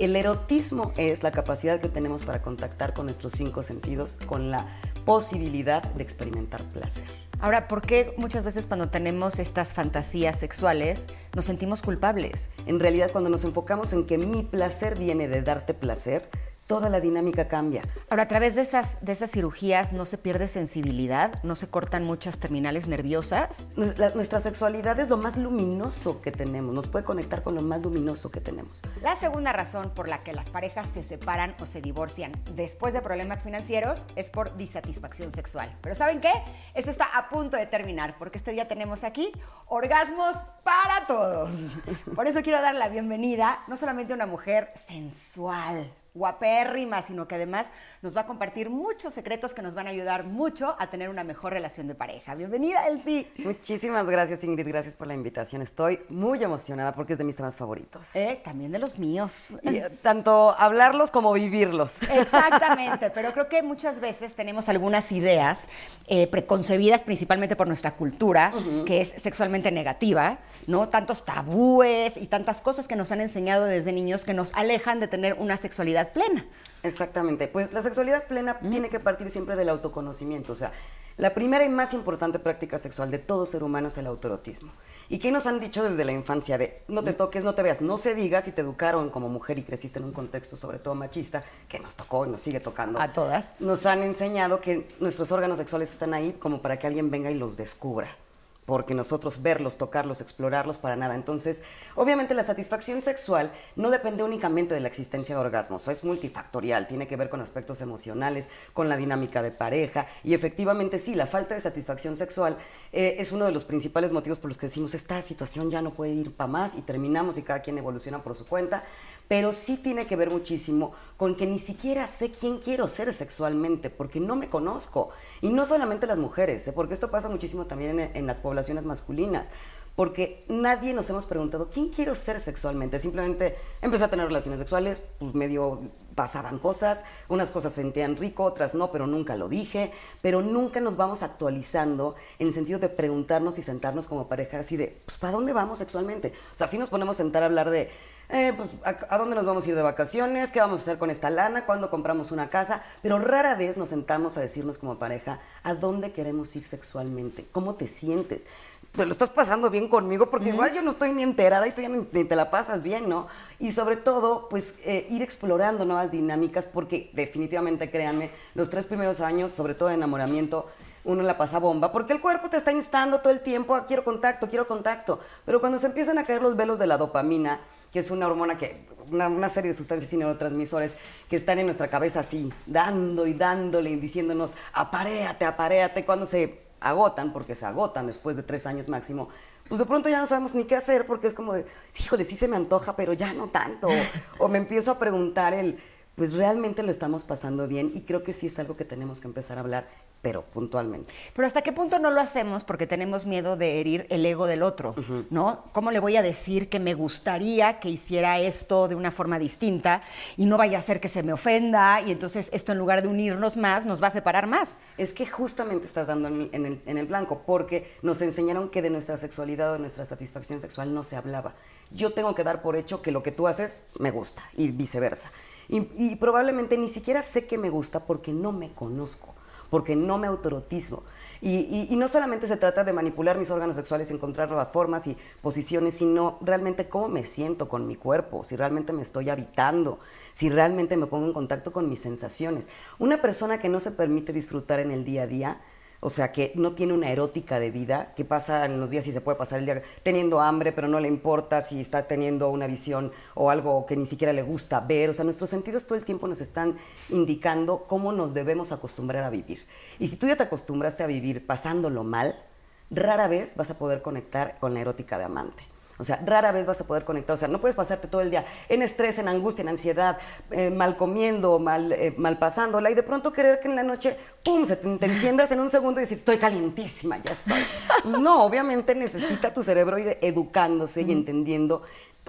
El erotismo es la capacidad que tenemos para contactar con nuestros cinco sentidos con la posibilidad de experimentar placer. Ahora, ¿por qué muchas veces cuando tenemos estas fantasías sexuales nos sentimos culpables? En realidad, cuando nos enfocamos en que mi placer viene de darte placer, toda la dinámica cambia. Ahora, a través de esas, de esas cirugías no se pierde sensibilidad, no se cortan muchas terminales nerviosas. La- nuestra sexualidad es lo más luminoso que tenemos, nos puede conectar con lo más luminoso que tenemos. La segunda razón por la que las parejas se separan o se divorcian después de problemas financieros es por disatisfacción sexual. Pero ¿saben qué? Eso está a punto de terminar porque este día tenemos aquí orgasmos para todos. Por eso quiero dar la bienvenida no solamente a una mujer sensual, guapérrima, sino que además nos va a compartir muchos secretos que nos van a ayudar mucho a tener una mejor relación de pareja. Bienvenida, Elsie. Muchísimas gracias Ingrid, gracias por la invitación. Estoy muy emocionada porque es de mis temas favoritos. Eh, también de los míos. Y, eh, tanto hablarlos como vivirlos. Exactamente, pero creo que muchas veces tenemos algunas ideas eh, preconcebidas principalmente por nuestra cultura, que es sexualmente negativa, ¿no? Tantos tabúes y tantas cosas que nos han enseñado desde niños que nos alejan de tener una sexualidad plena. Exactamente. Pues la sexualidad plena tiene que partir siempre del autoconocimiento. O sea, la primera y más importante práctica sexual de todo ser humano es el autoerotismo. ¿Y qué nos han dicho desde la infancia? De no te toques, no te veas, no se diga si te educaron como mujer y creciste en un contexto sobre todo machista, que nos tocó y nos sigue tocando. A todas. Nos han enseñado que nuestros órganos sexuales están ahí como para que alguien venga y los descubra porque nosotros verlos, tocarlos, explorarlos para nada. Entonces, obviamente la satisfacción sexual no depende únicamente de la existencia de orgasmos, es multifactorial, tiene que ver con aspectos emocionales, con la dinámica de pareja y efectivamente sí, la falta de satisfacción sexual eh, es uno de los principales motivos por los que decimos esta situación ya no puede ir para más y terminamos y cada quien evoluciona por su cuenta, pero sí tiene que ver muchísimo con que ni siquiera sé quién quiero ser sexualmente, porque no me conozco. Y no solamente las mujeres, ¿eh? porque esto pasa muchísimo también en, las poblaciones masculinas, porque nadie nos hemos preguntado quién quiero ser sexualmente. Simplemente empecé a tener relaciones sexuales, pues medio pasaban cosas, unas cosas sentían rico, otras no, pero nunca lo dije, pero nunca nos vamos actualizando en el sentido de preguntarnos y sentarnos como pareja así de, pues, ¿para dónde vamos sexualmente? O sea, si nos ponemos a sentar a hablar de, eh, pues, ¿a, a dónde nos vamos a ir de vacaciones? ¿Qué vamos a hacer con esta lana? ¿Cuándo compramos una casa? Pero rara vez nos sentamos a decirnos como pareja a dónde queremos ir sexualmente, cómo te sientes. Te lo estás pasando bien conmigo porque igual yo no estoy ni enterada y tú ya ni, ni te la pasas bien, ¿no? Y sobre todo, pues eh, ir explorando nuevas dinámicas porque definitivamente, créanme, los tres primeros años, sobre todo de enamoramiento, uno la pasa bomba, porque el cuerpo te está instando todo el tiempo a quiero contacto, quiero contacto. Pero cuando se empiezan a caer los velos de la dopamina, que es una hormona que, una, una serie de sustancias y neurotransmisores que están en nuestra cabeza así, dando y dándole y diciéndonos, aparéate, aparéate, cuando se agotan, porque se agotan después de tres años máximo, pues de pronto ya no sabemos ni qué hacer, porque es como de, híjole, sí se me antoja, pero ya no tanto. o me empiezo a preguntar el, pues realmente lo estamos pasando bien y creo que sí es algo que tenemos que empezar a hablar, pero puntualmente. Pero hasta qué punto no lo hacemos porque tenemos miedo de herir el ego del otro, ¿no? ¿Cómo le voy a decir que me gustaría que hiciera esto de una forma distinta y no vaya a ser que se me ofenda y entonces esto en lugar de unirnos más nos va a separar más? Es que justamente estás dando en el, en el- en el blanco, porque nos enseñaron que de nuestra sexualidad o de nuestra satisfacción sexual no se hablaba. Yo tengo que dar por hecho que lo que tú haces me gusta y viceversa. Y, probablemente ni siquiera sé que me gusta porque no me conozco, porque no me autorotismo. Y, y- y no solamente se trata de manipular mis órganos sexuales, encontrar nuevas formas y posiciones, sino realmente cómo me siento con mi cuerpo, si realmente me estoy habitando, si realmente me pongo en contacto con mis sensaciones. Una persona que no se permite disfrutar en el día a día, o sea, que no tiene una erótica de vida, que pasa en los días y se puede pasar el día teniendo hambre, pero no le importa si está teniendo una visión o algo que ni siquiera le gusta ver. O sea, nuestros sentidos todo el tiempo nos están indicando cómo nos debemos acostumbrar a vivir. Y si tú ya te acostumbraste a vivir pasándolo mal, rara vez vas a poder conectar con la erótica de amante. O sea, rara vez vas a poder conectar. O sea, no puedes pasarte todo el día en estrés, en angustia, en ansiedad, eh, mal comiendo, mal, eh, mal pasándola y de pronto querer que en la noche, ¡pum!, se te, te enciendas en un segundo y decir, estoy calientísima, ya estoy. Pues no, obviamente necesita tu cerebro ir educándose y entendiendo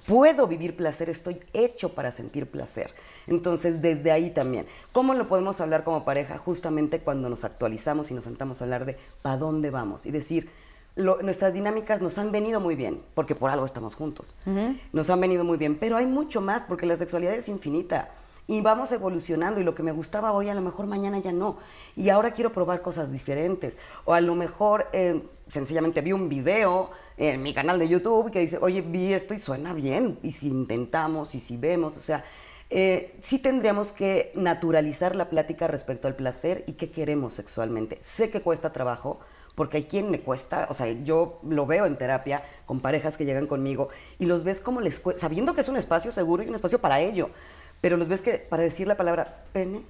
puedo vivir placer, estoy hecho para sentir placer. Entonces, desde ahí también, ¿cómo lo podemos hablar como pareja? Justamente cuando nos actualizamos y nos sentamos a hablar de para dónde vamos y decir, lo- nuestras dinámicas nos han venido muy bien, porque por algo estamos juntos. Nos han venido muy bien, pero hay mucho más, porque la sexualidad es infinita. Y vamos evolucionando y lo que me gustaba hoy a lo mejor mañana ya no. Y ahora quiero probar cosas diferentes. O a lo mejor eh, sencillamente vi un video en mi canal de YouTube que dice, oye, vi esto y suena bien. Y si intentamos y si vemos, o sea, eh, sí tendríamos que naturalizar la plática respecto al placer y qué queremos sexualmente. Sé que cuesta trabajo, porque hay quien le cuesta, o sea, yo lo veo en terapia con parejas que llegan conmigo y los ves como les cuesta, sabiendo que es un espacio seguro y un espacio para ello, pero los ves que para decir la palabra pene,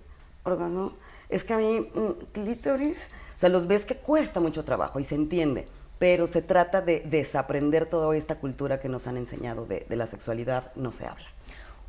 órgano, es que a mí, mm, clítoris, o sea, los ves que cuesta mucho trabajo y se entiende, pero se trata de desaprender toda esta cultura que nos han enseñado de, de la sexualidad, no se habla.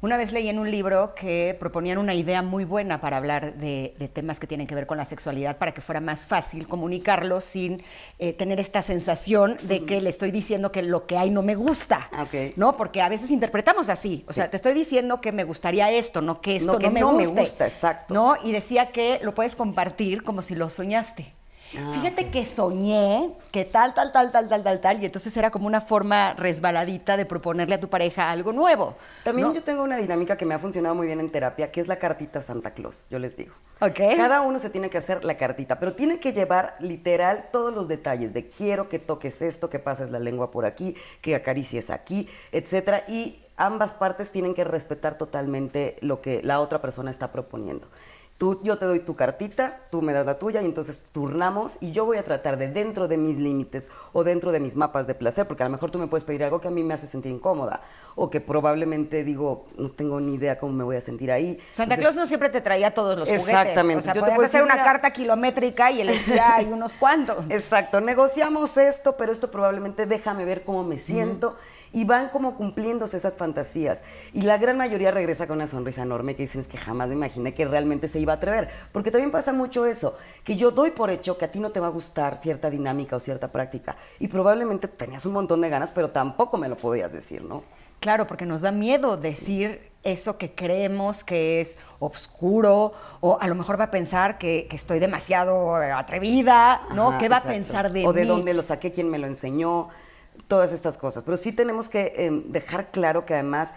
Una vez leí en un libro que proponían una idea muy buena para hablar de, de temas que tienen que ver con la sexualidad para que fuera más fácil comunicarlo sin eh, tener esta sensación de que le estoy diciendo que lo que hay no me gusta. ¿No? Porque a veces interpretamos así. O sea, te estoy diciendo que me gustaría esto, no que esto No, que no, me, no me gusta, exacto. ¿No? Y decía que lo puedes compartir como si lo soñaste. Ah, Fíjate que soñé que tal, tal, tal, tal, tal, tal, tal, y entonces era como una forma resbaladita de proponerle a tu pareja algo nuevo. También ¿no? yo tengo una dinámica que me ha funcionado muy bien en terapia, que es la cartita Santa Claus, yo les digo. Ok. Cada uno se tiene que hacer la cartita, pero tiene que llevar literal todos los detalles de quiero que toques esto, que pases la lengua por aquí, que acaricies aquí, etcétera, y ambas partes tienen que respetar totalmente lo que la otra persona está proponiendo. Tú, yo te doy tu cartita, tú me das la tuya y entonces turnamos y yo voy a tratar de dentro de mis límites o dentro de mis mapas de placer, porque a lo mejor tú me puedes pedir algo que a mí me hace sentir incómoda o que probablemente digo, no tengo ni idea cómo me voy a sentir ahí. Santa Entonces, Claus no siempre te traía todos los juguetes. Exactamente. O sea, Yo te hacer una mira- carta kilométrica y elegir ahí unos cuantos. Exacto, negociamos esto, pero esto probablemente déjame ver cómo me siento. Y van como cumpliéndose esas fantasías. Y la gran mayoría regresa con una sonrisa enorme que dicen es que jamás me imaginé que realmente se iba a atrever. Porque también pasa mucho eso, que yo doy por hecho que a ti no te va a gustar cierta dinámica o cierta práctica. Y probablemente tenías un montón de ganas, pero tampoco me lo podías decir, ¿no? Claro, porque nos da miedo decir eso que creemos que es obscuro, o a lo mejor va a pensar que, que estoy demasiado atrevida, ¿no? Ajá, ¿Qué va exacto. a pensar de O de mí? dónde lo saqué, quién me lo enseñó, todas estas cosas. Pero sí tenemos que eh, dejar claro que además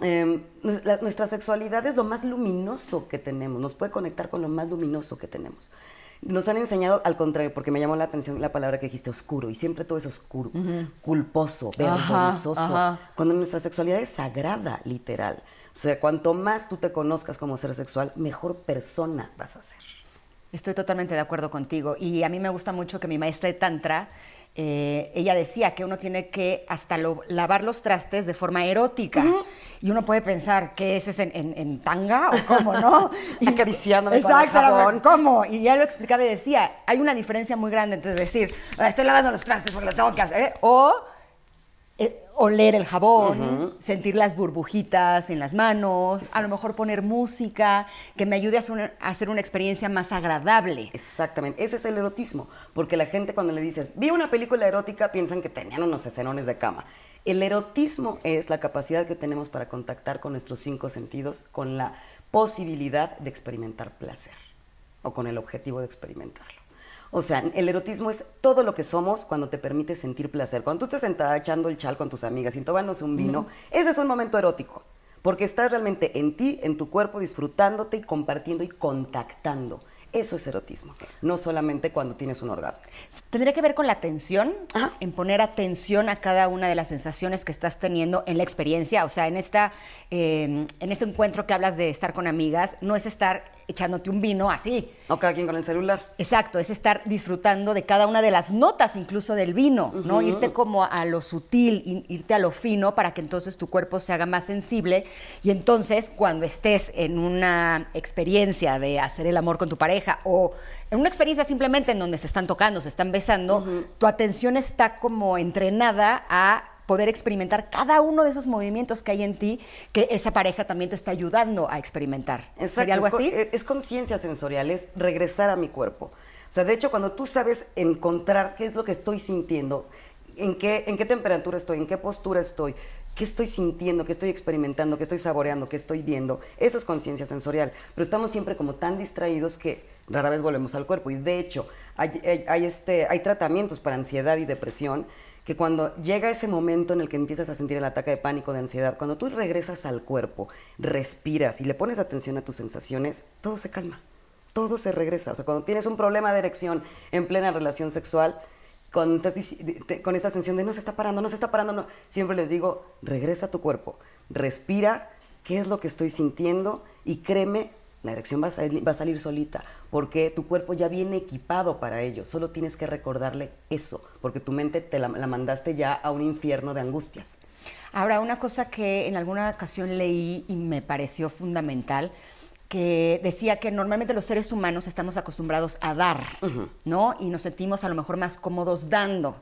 eh, la- nuestra sexualidad es lo más luminoso que tenemos, nos puede conectar con lo más luminoso que tenemos. Nos han enseñado al contrario, porque me llamó la atención la palabra que dijiste, oscuro, y siempre todo es oscuro, culposo, Ajá, vergonzoso, ajá. cuando nuestra sexualidad es sagrada, literal. O sea, cuanto más tú te conozcas como ser sexual, mejor persona vas a ser. Estoy totalmente de acuerdo contigo. Y a mí me gusta mucho que mi maestra de Tantra, eh, ella decía que uno tiene que hasta lo- lavar los trastes de forma erótica. Y uno puede pensar que eso es en, en- en tanga o cómo, ¿no? Y- Acariciándome con el Exacto. ¿cómo? Y ya lo explicaba y decía, hay una diferencia muy grande entre decir, "Ah, estoy lavando los trastes porque lo tengo que hacer, o eh, oler el jabón, sentir las burbujitas en las manos, a lo mejor poner música que me ayude a hacer, una, a hacer una experiencia más agradable. Exactamente, ese es el erotismo, porque la gente cuando le dices, vi una película erótica, piensan que tenían unos escenones de cama. El erotismo es la capacidad que tenemos para contactar con nuestros cinco sentidos, con la posibilidad de experimentar placer, o con el objetivo de experimentarlo. O sea, el erotismo es todo lo que somos cuando te permite sentir placer. Cuando tú estás sentada echando el chal con tus amigas y tomándose un vino, ese es un momento erótico. Porque estás realmente en ti, en tu cuerpo, disfrutándote y compartiendo y contactando. Eso es erotismo. No solamente cuando tienes un orgasmo. Tendría que ver con la atención, Ajá. en poner atención a cada una de las sensaciones que estás teniendo en la experiencia. O sea, en, esta, eh, en este encuentro que hablas de estar con amigas, no es estar echándote un vino así. O cada quien con el celular. Exacto, es estar disfrutando de cada una de las notas, incluso del vino, ¿no? Irte como a lo sutil, irte a lo fino para que entonces tu cuerpo se haga más sensible y entonces cuando estés en una experiencia de hacer el amor con tu pareja o en una experiencia simplemente en donde se están tocando, se están besando, tu atención está como entrenada a poder experimentar cada uno de esos movimientos que hay en ti que esa pareja también te está ayudando a experimentar. ¿Sería algo así? Es, es conciencia sensorial, es regresar a mi cuerpo. O sea, de hecho, cuando tú sabes encontrar qué es lo que estoy sintiendo, en qué, en qué temperatura estoy, en qué postura estoy, qué estoy sintiendo, qué estoy experimentando, qué estoy saboreando, qué estoy viendo, eso es conciencia sensorial. Pero estamos siempre como tan distraídos que rara vez volvemos al cuerpo. Y de hecho, hay, este, hay tratamientos para ansiedad y depresión que cuando llega ese momento en el que empiezas a sentir el ataque de pánico, de ansiedad, cuando tú regresas al cuerpo, respiras y le pones atención a tus sensaciones, todo se calma, todo se regresa. O sea, cuando tienes un problema de erección en plena relación sexual, con esta sensación de no se está parando, no se está parando, no, siempre les digo, regresa a tu cuerpo, respira, qué es lo que estoy sintiendo y créeme, la erección va a, salir, va a salir solita, porque tu cuerpo ya viene equipado para ello, solo tienes que recordarle eso, porque tu mente te la, la mandaste ya a un infierno de angustias. Ahora, una cosa que en alguna ocasión leí y me pareció fundamental, que decía que normalmente los seres humanos estamos acostumbrados a dar, ¿no? Y nos sentimos a lo mejor más cómodos dando.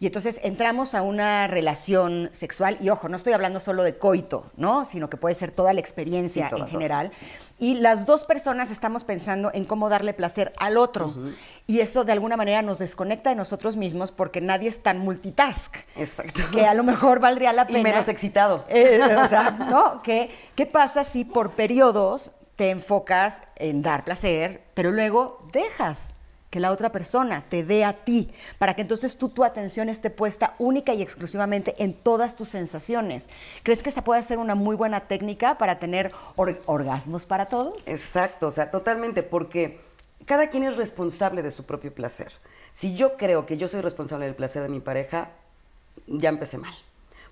Y entonces entramos a una relación sexual, y ojo, no estoy hablando solo de coito, ¿no? Sino que puede ser toda la experiencia Sí, toda, en toda. general. Y las dos personas estamos pensando en cómo darle placer al otro. Y eso de alguna manera nos desconecta de nosotros mismos porque nadie es tan multitask. Exacto. Que a lo mejor valdría la Y pena. menos excitado. Eh, o sea, ¿no? ¿Qué, ¿Qué pasa si por periodos te enfocas en dar placer, pero luego dejas que la otra persona te dé a ti, para que entonces tú tu atención esté puesta única y exclusivamente en todas tus sensaciones? ¿Crees que esa puede ser una muy buena técnica para tener or- orgasmos para todos? Exacto, o sea, totalmente, porque cada quien es responsable de su propio placer. Si yo creo que yo soy responsable del placer de mi pareja, ya empecé mal.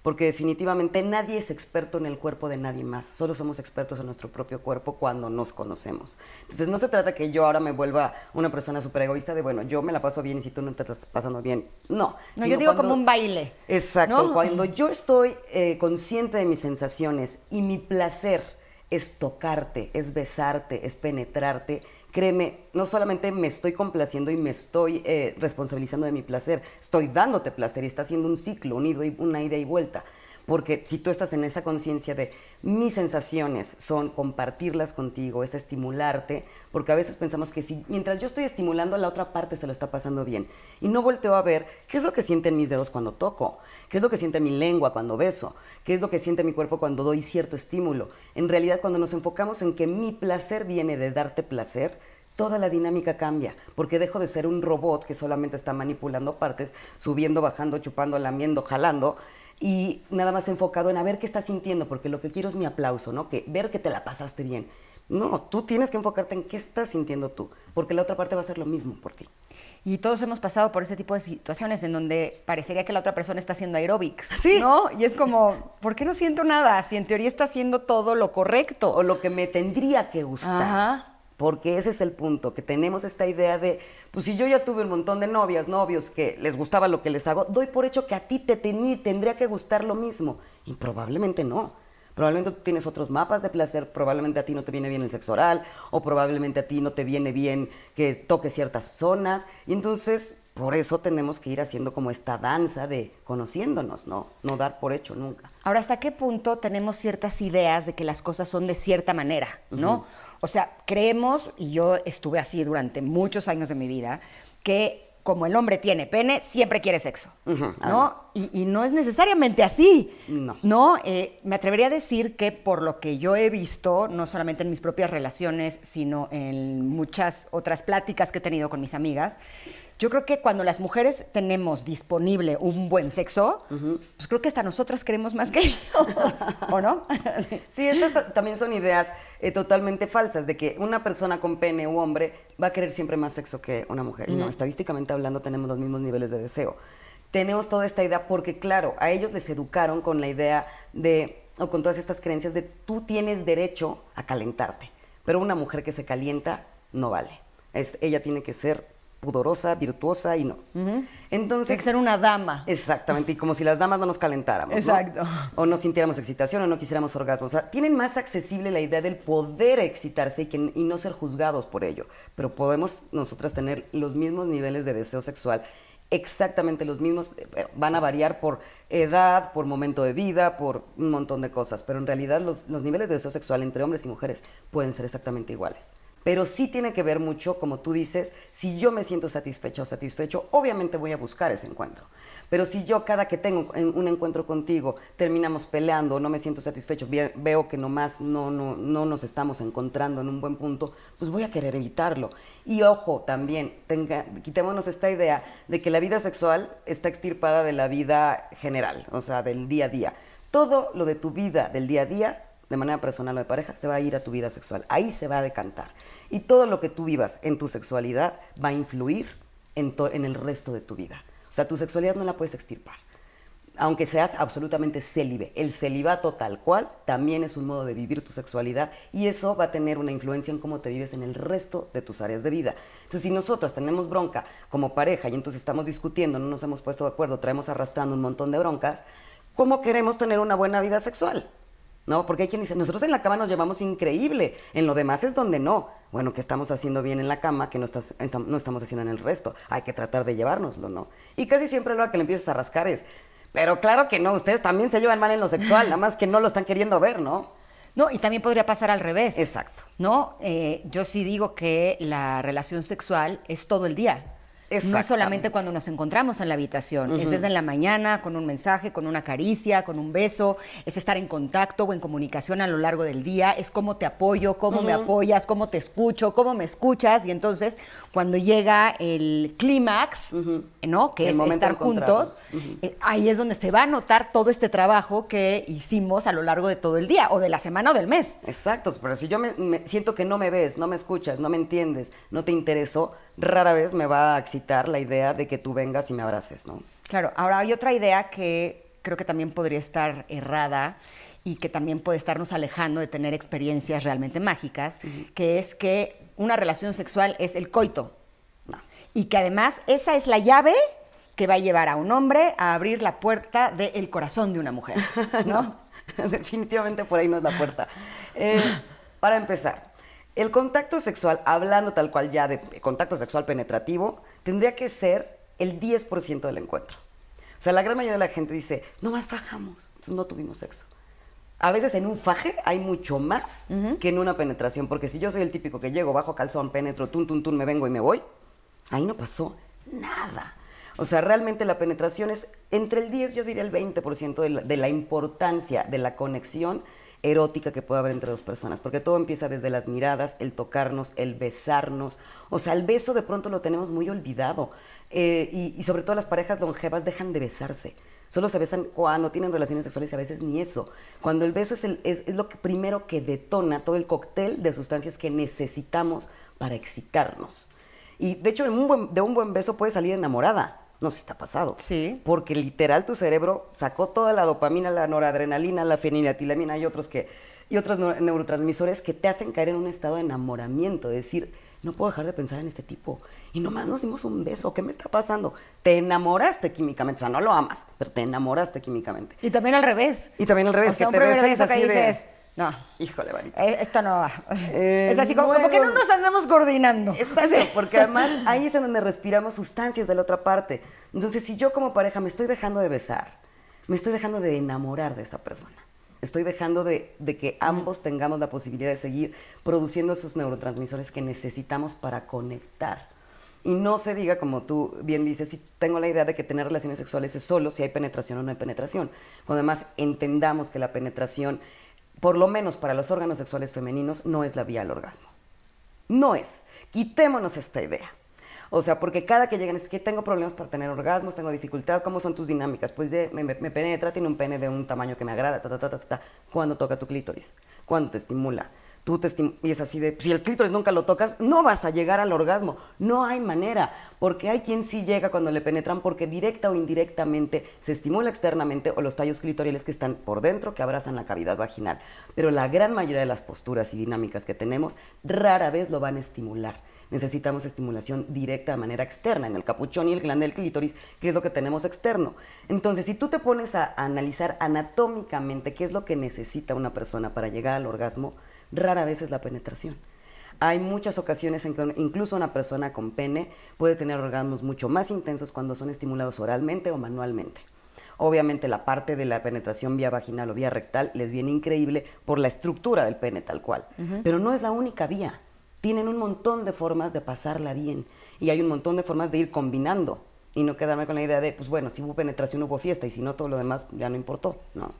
Porque definitivamente nadie es experto en el cuerpo de nadie más. Solo somos expertos en nuestro propio cuerpo cuando nos conocemos. Entonces no se trata que yo ahora me vuelva una persona súper egoísta de, bueno, yo me la paso bien y si tú no te estás pasando bien. No. No, yo digo cuando- como un baile. Exacto. ¿no? Cuando yo estoy eh, consciente de mis sensaciones y mi placer es tocarte, es besarte, es penetrarte, créeme, no solamente me estoy complaciendo y me estoy eh, responsabilizando de mi placer, estoy dándote placer y está haciendo un ciclo, un ido y- una ida y vuelta. Porque si tú estás en esa conciencia de mis sensaciones son compartirlas contigo, es estimularte, porque a veces pensamos que si mientras yo estoy estimulando, la otra parte se lo está pasando bien. Y no volteo a ver qué es lo que sienten mis dedos cuando toco, qué es lo que siente mi lengua cuando beso, qué es lo que siente mi cuerpo cuando doy cierto estímulo. En realidad, cuando nos enfocamos en que mi placer viene de darte placer, toda la dinámica cambia, porque dejo de ser un robot que solamente está manipulando partes, subiendo, bajando, chupando, lamiendo, jalando, y nada más enfocado en a ver qué estás sintiendo, porque lo que quiero es mi aplauso, ¿no? Que ver que te la pasaste bien. No, tú tienes que enfocarte en qué estás sintiendo tú, porque la otra parte va a hacer lo mismo por ti. Y todos hemos pasado por ese tipo de situaciones en donde parecería que la otra persona está haciendo aeróbics. Sí. ¿No? Y es como, ¿por qué no siento nada? Si en teoría está haciendo todo lo correcto. O lo que me tendría que gustar. Ajá. Porque ese es el punto, que tenemos esta idea de, pues si yo ya tuve un montón de novias, novios que les gustaba lo que les hago, doy por hecho que a ti te teni- tendría que gustar lo mismo. Y probablemente no. Probablemente tú tienes otros mapas de placer, probablemente a ti no te viene bien el sexo oral, o probablemente a ti no te viene bien que toques ciertas zonas. Y entonces, por eso tenemos que ir haciendo como esta danza de conociéndonos, ¿no? No dar por hecho nunca. Ahora, ¿hasta qué punto tenemos ciertas ideas de que las cosas son de cierta manera, no? O sea, creemos, y yo estuve así durante muchos años de mi vida, que como el hombre tiene pene, siempre quiere sexo. ¿no? Y, y no es necesariamente así, No. ¿no? Eh, me atrevería a decir que por lo que yo he visto, no solamente en mis propias relaciones, sino en muchas otras pláticas que he tenido con mis amigas, yo creo que cuando las mujeres tenemos disponible un buen sexo, pues creo que hasta nosotras queremos más que ellos, ¿o no? Sí, estas ta- también son ideas eh, totalmente falsas de que una persona con pene u hombre va a querer siempre más sexo que una mujer. Y no, estadísticamente hablando tenemos los mismos niveles de deseo. Tenemos toda esta idea porque, claro, a ellos les educaron con la idea de, o con todas estas creencias de tú tienes derecho a calentarte, pero una mujer que se calienta no vale. Es, ella tiene que ser pudorosa, virtuosa y no. Entonces, que ser una dama. Exactamente, y como si las damas no nos calentáramos. ¿no? Exacto. O no sintiéramos excitación o no quisiéramos orgasmo. O sea, tienen más accesible la idea del poder excitarse y, que, y no ser juzgados por ello. Pero podemos nosotras tener los mismos niveles de deseo sexual exactamente los mismos, eh, van a variar por edad, por momento de vida, por un montón de cosas, pero en realidad los, los niveles de deseo sexual entre hombres y mujeres pueden ser exactamente iguales. Pero sí tiene que ver mucho, como tú dices, si yo me siento satisfecha o satisfecho, obviamente voy a buscar ese encuentro. Pero si yo cada que tengo un encuentro contigo terminamos peleando, no me siento satisfecho, veo que nomás no, no, no nos estamos encontrando en un buen punto, pues voy a querer evitarlo. Y ojo, también, tenga, quitémonos esta idea de que la vida sexual está extirpada de la vida general, o sea, del día a día. Todo lo de tu vida del día a día de manera personal o de pareja, se va a ir a tu vida sexual. Ahí se va a decantar. Y todo lo que tú vivas en tu sexualidad va a influir en, en el resto de tu vida. O sea, tu sexualidad no la puedes extirpar. Aunque seas absolutamente célibe. El celibato tal cual también es un modo de vivir tu sexualidad y eso va a tener una influencia en cómo te vives en el resto de tus áreas de vida. Entonces, si nosotras tenemos bronca como pareja y entonces estamos discutiendo, no nos hemos puesto de acuerdo, traemos arrastrando un montón de broncas, ¿cómo queremos tener una buena vida sexual? ¿No? Porque hay quien dice, nosotros en la cama nos llevamos increíble, en lo demás es donde no. Bueno, que estamos haciendo bien en la cama, que no, estás, no estamos haciendo en el resto. Hay que tratar de llevárnoslo, ¿no? Y casi siempre lo que le empiezas a rascar es, pero claro que no, ustedes también se llevan mal en lo sexual, nada más que no lo están queriendo ver, ¿no? No, y también podría pasar al revés. Exacto. ¿No? Eh, yo sí digo que la relación sexual es todo el día. No solamente cuando nos encontramos en la habitación, es desde la mañana, con un mensaje, con una caricia, con un beso, es estar en contacto o en comunicación a lo largo del día, es cómo te apoyo, cómo me apoyas, cómo te escucho, cómo me escuchas, y entonces cuando llega el clímax, ¿no? Que es estar juntos, eh, ahí es donde se va a notar todo este trabajo que hicimos a lo largo de todo el día, o de la semana o del mes. Exacto, pero si yo me, siento que no me ves, no me escuchas, no me entiendes, no te intereso, rara vez me va a excitar la idea de que tú vengas y me abraces, ¿no? Claro, ahora hay otra idea que creo que también podría estar errada y que también puede estarnos alejando de tener experiencias realmente mágicas, que es que una relación sexual es el coito. Y que además esa es la llave que va a llevar a un hombre a abrir la puerta del corazón de una mujer, ¿no? Definitivamente por ahí no es la puerta. Eh, para empezar, el contacto sexual, hablando tal cual ya de contacto sexual penetrativo, tendría que ser el 10% del encuentro. O sea, la gran mayoría de la gente dice, no más fajamos, entonces no tuvimos sexo. A veces en un faje hay mucho más que en una penetración, porque si yo soy el típico que llego, bajo calzón, penetro, tun, tun, tun, me vengo y me voy, ahí no pasó nada. O sea, realmente la penetración es entre el 10, yo diría el 20% de la, de la importancia de la conexión erótica que puede haber entre dos personas, porque todo empieza desde las miradas, el tocarnos, el besarnos, o sea, el beso de pronto lo tenemos muy olvidado, eh, y, sobre todo las parejas longevas dejan de besarse, solo se besan cuando tienen relaciones sexuales y a veces ni eso, cuando el beso es, el, es, lo que primero que detona todo el cóctel de sustancias que necesitamos para excitarnos. Y de hecho, de un buen beso puede salir enamorada. No sé si está pasado. Sí. Porque literal tu cerebro sacó toda la dopamina, la noradrenalina, la feniletilamina y otros que y otros neurotransmisores que te hacen caer en un estado de enamoramiento, de decir, no puedo dejar de pensar en este tipo. Y nomás nos dimos un beso, ¿qué me está pasando? Te enamoraste químicamente, o sea, no lo amas, pero te enamoraste químicamente. Y también al revés. Y también al revés, o sea, que un te beso que dices, no. Híjole, Vanita. Eh, esto no va. Eh, es así como, que no nos andamos coordinando. Exacto, porque además ahí es en donde respiramos sustancias de la otra parte. Entonces, si yo como pareja me estoy dejando de besar, me estoy dejando de enamorar de esa persona. Estoy dejando de, de que ambos tengamos la posibilidad de seguir produciendo esos neurotransmisores que necesitamos para conectar. Y no se diga, como tú bien dices, si tengo la idea de que tener relaciones sexuales es solo si hay penetración o no hay penetración. Cuando además entendamos que la penetración por lo menos para los órganos sexuales femeninos, no es la vía al orgasmo. No es. Quitémonos esta idea. O sea, porque cada que llegan es que tengo problemas para tener orgasmos, tengo dificultad, ¿cómo son tus dinámicas? Pues me, me, penetra, tiene un pene de un tamaño que me agrada, ta, ta, ta, ta, ta. ¿Cuándo toca tu clítoris? ¿Cuándo te estimula? Tú te y es así de, si el clítoris nunca lo tocas, no vas a llegar al orgasmo. No hay manera, porque hay quien sí llega cuando le penetran porque directa o indirectamente se estimula externamente o los tallos clitoriales que están por dentro que abrazan la cavidad vaginal. Pero la gran mayoría de las posturas y dinámicas que tenemos rara vez lo van a estimular. Necesitamos estimulación directa de manera externa, en el capuchón y el glande del clítoris, que es lo que tenemos externo. Entonces, si tú te pones a analizar anatómicamente qué es lo que necesita una persona para llegar al orgasmo, rara vez es la penetración. Hay muchas ocasiones en que incluso una persona con pene puede tener orgasmos mucho más intensos cuando son estimulados oralmente o manualmente. Obviamente la parte de la penetración vía vaginal o vía rectal les viene increíble por la estructura del pene tal cual, pero no es la única vía. Tienen un montón de formas de pasarla bien y hay un montón de formas de ir combinando y no quedarme con la idea de, pues bueno, si hubo penetración hubo fiesta y si no todo lo demás ya no importó, ¿no?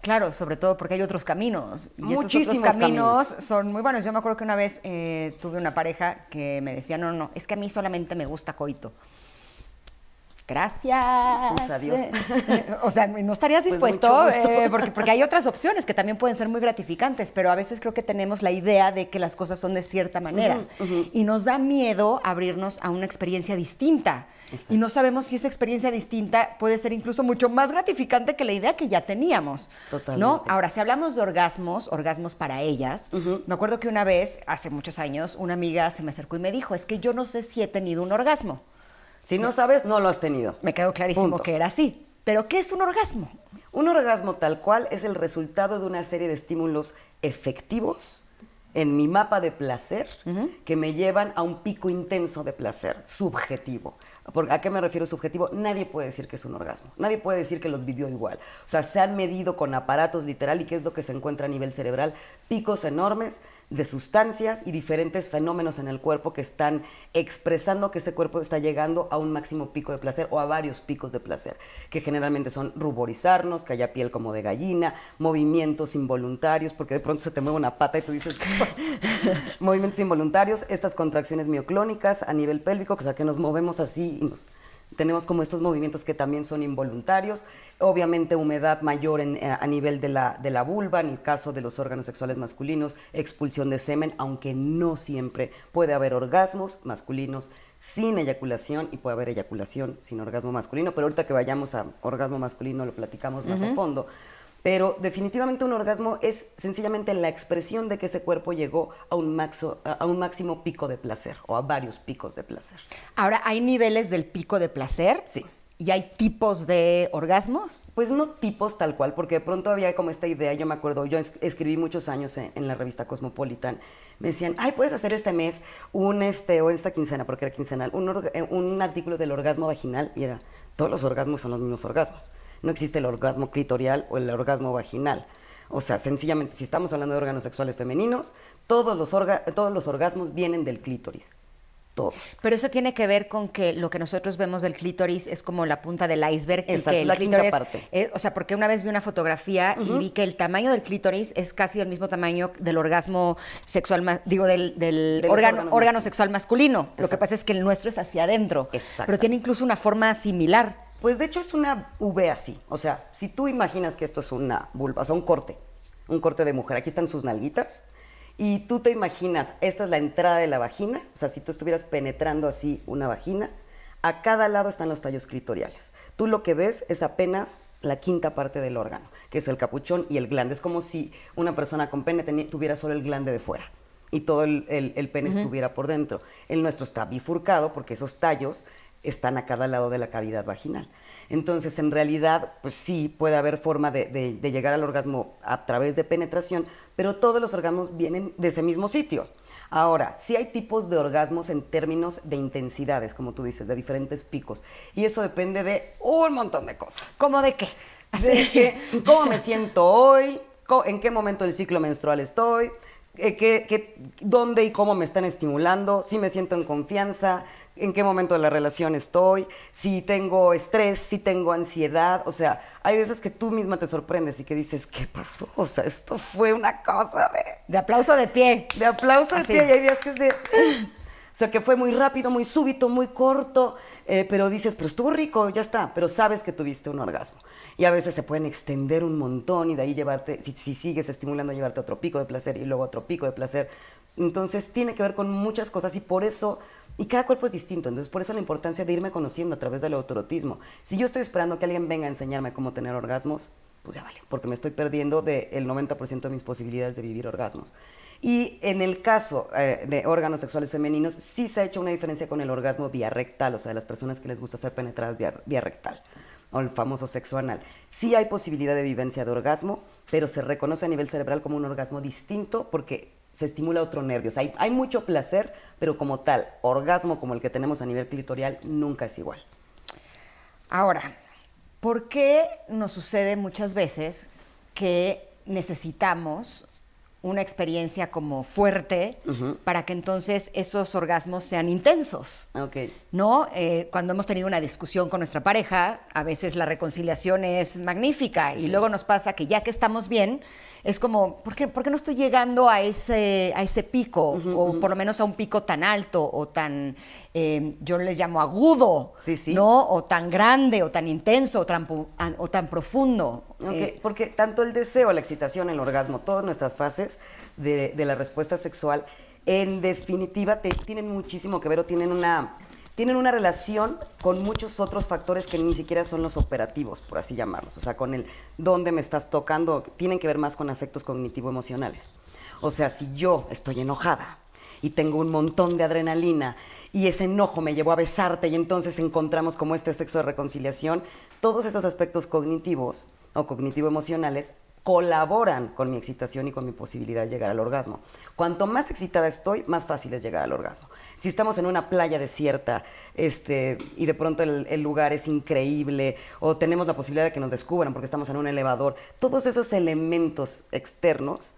Claro, sobre todo porque hay otros caminos. Y esos otros caminos, son muy buenos. Yo me acuerdo que una vez eh, tuve una pareja que me decía, no, no, es que a mí solamente me gusta coito. Gracias. Pues adiós. o sea, no estarías pues dispuesto, eh, porque, porque hay otras opciones que también pueden ser muy gratificantes, pero a veces creo que tenemos la idea de que las cosas son de cierta manera y nos da miedo abrirnos a una experiencia distinta. Y no sabemos si esa experiencia distinta puede ser incluso mucho más gratificante que la idea que ya teníamos. Totalmente. ¿no? Ahora, si hablamos de orgasmos, orgasmos para ellas, me acuerdo que una vez, hace muchos años, una amiga se me acercó y me dijo, es que yo no sé si he tenido un orgasmo. Si no sabes, no lo has tenido. Me quedó clarísimo que era así. Pero, ¿qué es un orgasmo? Un orgasmo tal cual es el resultado de una serie de estímulos efectivos en mi mapa de placer que me llevan a un pico intenso de placer subjetivo. ¿A qué me refiero subjetivo? Nadie puede decir que es un orgasmo. Nadie puede decir que los vivió igual. O sea, se han medido con aparatos literal y qué es lo que se encuentra a nivel cerebral. Picos enormes de sustancias y diferentes fenómenos en el cuerpo que están expresando que ese cuerpo está llegando a un máximo pico de placer o a varios picos de placer, que generalmente son ruborizarnos, que haya piel como de gallina, movimientos involuntarios, porque de pronto se te mueve una pata y tú dices, movimientos involuntarios, estas contracciones mioclónicas a nivel pélvico, o sea, que nos movemos así y nos tenemos como estos movimientos que también son involuntarios, obviamente humedad mayor en, eh, a nivel de la, de la vulva, en el caso de los órganos sexuales masculinos, expulsión de semen, aunque no siempre puede haber orgasmos masculinos sin eyaculación y puede haber eyaculación sin orgasmo masculino, pero ahorita que vayamos a orgasmo masculino lo platicamos más a fondo. Pero definitivamente un orgasmo es sencillamente la expresión de que ese cuerpo llegó a un, a un máximo pico de placer o a varios picos de placer. Ahora, ¿hay niveles del pico de placer? Sí. ¿Y hay tipos de orgasmos? Pues no tipos tal cual, porque de pronto había como esta idea, yo me acuerdo, yo escribí muchos años en, la revista Cosmopolitan, me decían, ay, puedes hacer este mes un, este, o esta quincena, porque era quincenal, un, eh, un artículo del orgasmo vaginal, y era, todos los orgasmos son los mismos orgasmos no existe el orgasmo clitorial o el orgasmo vaginal. O sea, sencillamente, si estamos hablando de órganos sexuales femeninos, todos los, todos los orgasmos vienen del clítoris. Todos. Pero eso tiene que ver con que lo que nosotros vemos del clítoris es como la punta del iceberg. Exacto, la quinta parte. o sea, porque una vez vi una fotografía y vi que el tamaño del clítoris es casi el mismo tamaño del orgasmo sexual, digo, del, órgano, órgano sexual masculino. Lo que pasa es que el nuestro es hacia adentro. Pero tiene incluso una forma similar. Pues de hecho es una V así. O sea, si tú imaginas que esto es una vulva, o sea, un corte, un corte de mujer, aquí están sus nalguitas, y tú te imaginas, esta es la entrada de la vagina, o sea, si tú estuvieras penetrando así una vagina, a cada lado están los tallos clitoriales. Tú lo que ves es apenas la quinta parte del órgano, que es el capuchón y el glande. Es como si una persona con pene tuviera solo el glande de fuera y todo el, pene estuviera por dentro. El nuestro está bifurcado porque esos tallos están a cada lado de la cavidad vaginal. Entonces, en realidad, pues sí, puede haber forma de, llegar al orgasmo a través de penetración, pero todos los orgasmos vienen de ese mismo sitio. Ahora, sí hay tipos de orgasmos en términos de intensidades, como tú dices, de diferentes picos. Y eso depende de un montón de cosas. ¿Cómo de qué? De cómo me siento hoy, en qué momento del ciclo menstrual estoy, eh, dónde y cómo me están estimulando, si me siento en confianza, en qué momento de la relación estoy, si tengo estrés, si tengo ansiedad. O sea, hay veces que tú misma te sorprendes y que dices, ¿qué pasó? O sea, esto fue una cosa de... De aplauso de pie. De aplauso de pie. Y hay días que es de... O sea, que fue muy rápido, muy súbito, muy corto, eh, pero dices, pero estuvo rico, ya está, pero sabes que tuviste un orgasmo. Y a veces se pueden extender un montón y de ahí llevarte, si, si sigues estimulando, llevarte otro pico de placer y luego otro pico de placer. Entonces tiene que ver con muchas cosas y por eso y cada cuerpo es distinto, entonces por eso la importancia de irme conociendo a través del autorotismo. Si yo estoy esperando que alguien venga a enseñarme cómo tener orgasmos, pues ya vale, porque me estoy perdiendo del 90% de mis posibilidades de vivir orgasmos. Y en el caso eh, de órganos sexuales femeninos, sí se ha hecho una diferencia con el orgasmo vía rectal, o sea, de las personas que les gusta ser penetradas vía, rectal, o el famoso sexo anal. Sí hay posibilidad de vivencia de orgasmo, pero se reconoce a nivel cerebral como un orgasmo distinto porque se estimula otro nervio. O sea, hay, hay mucho placer, pero como tal, orgasmo como el que tenemos a nivel clitorial nunca es igual. Ahora, ¿por qué nos sucede muchas veces que necesitamos una experiencia como fuerte para que entonces esos orgasmos sean intensos? Ok. ¿No? Eh, cuando hemos tenido una discusión con nuestra pareja, a veces la reconciliación es magnífica y luego nos pasa que ya que estamos bien, es como, ¿por qué, por qué no estoy llegando a ese, a ese pico? o por lo menos a un pico tan alto o tan, eh, yo les llamo agudo, Sí, sí. ¿no? O tan grande o tan intenso o tan, o tan profundo. Eh, Porque tanto el deseo, la excitación, el orgasmo, todas nuestras fases de, de la respuesta sexual, en definitiva te- tienen muchísimo que ver o tienen una, tienen una relación con muchos otros factores que ni siquiera son los operativos, por así llamarlos. O sea, con el dónde me estás tocando, tienen que ver más con afectos cognitivo-emocionales. O sea, si yo estoy enojada y tengo un montón de adrenalina y ese enojo me llevó a besarte y entonces encontramos como este sexo de reconciliación, todos esos aspectos cognitivos o cognitivo-emocionales colaboran con mi excitación y con mi posibilidad de llegar al orgasmo. Cuanto más excitada estoy, más fácil es llegar al orgasmo. Si estamos en una playa desierta este, y de pronto el, el lugar es increíble o tenemos la posibilidad de que nos descubran porque estamos en un elevador, todos esos elementos externos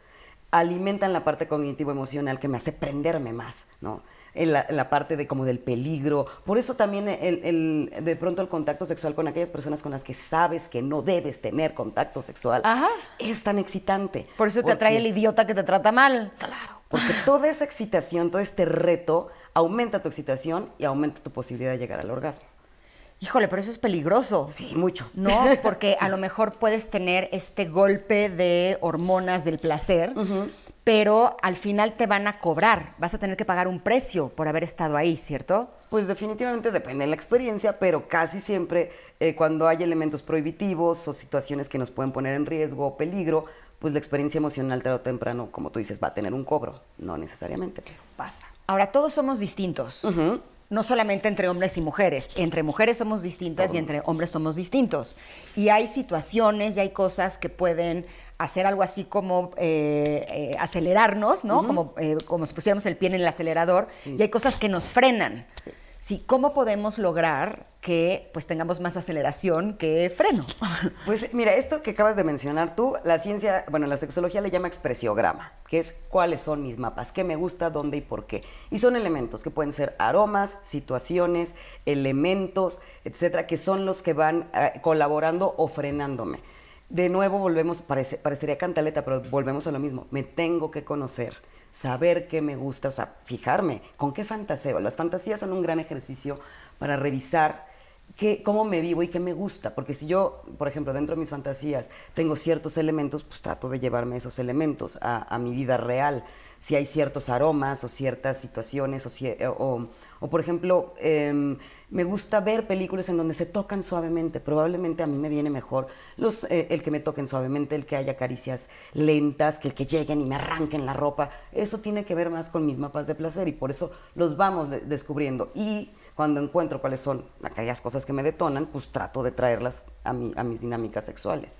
alimentan la parte cognitivo-emocional que me hace prenderme más, ¿no? En la, en la parte de como del peligro. Por eso también el, el- de pronto el contacto sexual con aquellas personas con las que sabes que no debes tener contacto sexual es tan excitante. por eso te atrae el idiota que te trata mal. Claro. Porque toda esa excitación, todo este reto, aumenta tu excitación y aumenta tu posibilidad de llegar al orgasmo. Híjole, pero eso es peligroso. Sí, mucho. ¿no? Porque a lo mejor puedes tener este golpe de hormonas del placer, pero al final te van a cobrar, vas a tener que pagar un precio por haber estado ahí, ¿cierto? Pues definitivamente depende de la experiencia, pero casi siempre eh, cuando hay elementos prohibitivos o situaciones que nos pueden poner en riesgo o peligro, pues la experiencia emocional tarde o temprano, como tú dices, va a tener un cobro. No necesariamente, pero pasa. Ahora, todos somos distintos. No solamente entre hombres y mujeres, entre mujeres somos distintas y entre hombres somos distintos. Y hay situaciones y hay cosas que pueden hacer algo así como eh, eh, acelerarnos, ¿no? como, eh, como si pusiéramos el pie en el acelerador, y hay cosas que nos frenan. Sí. Sí, ¿cómo podemos lograr que pues tengamos más aceleración que freno? Pues mira, esto que acabas de mencionar tú, la ciencia, bueno, la sexología le llama expresiograma, que es cuáles son mis mapas, qué me gusta, dónde y por qué. Y son elementos que pueden ser aromas, situaciones, elementos, etcétera, que son los que van eh, colaborando o frenándome. De nuevo volvemos, parece- parecería cantaleta, pero volvemos a lo mismo. Me tengo que conocer, saber qué me gusta, o sea, fijarme con qué fantaseo. Las fantasías son un gran ejercicio para revisar qué, cómo me vivo y qué me gusta. Porque si yo, por ejemplo, dentro de mis fantasías tengo ciertos elementos, pues trato de llevarme esos elementos a, a mi vida real. Si hay ciertos aromas o ciertas situaciones o, o, o, por ejemplo, em, me gusta ver películas en donde se tocan suavemente. Probablemente a mí me viene mejor los, eh, el que me toquen suavemente, el que haya caricias lentas, que el que lleguen y me arranquen la ropa. Eso tiene que ver más con mis mapas de placer y por eso los vamos de- descubriendo. Y cuando encuentro cuáles son aquellas cosas que me detonan, pues trato de traerlas a, mi- a mis dinámicas sexuales.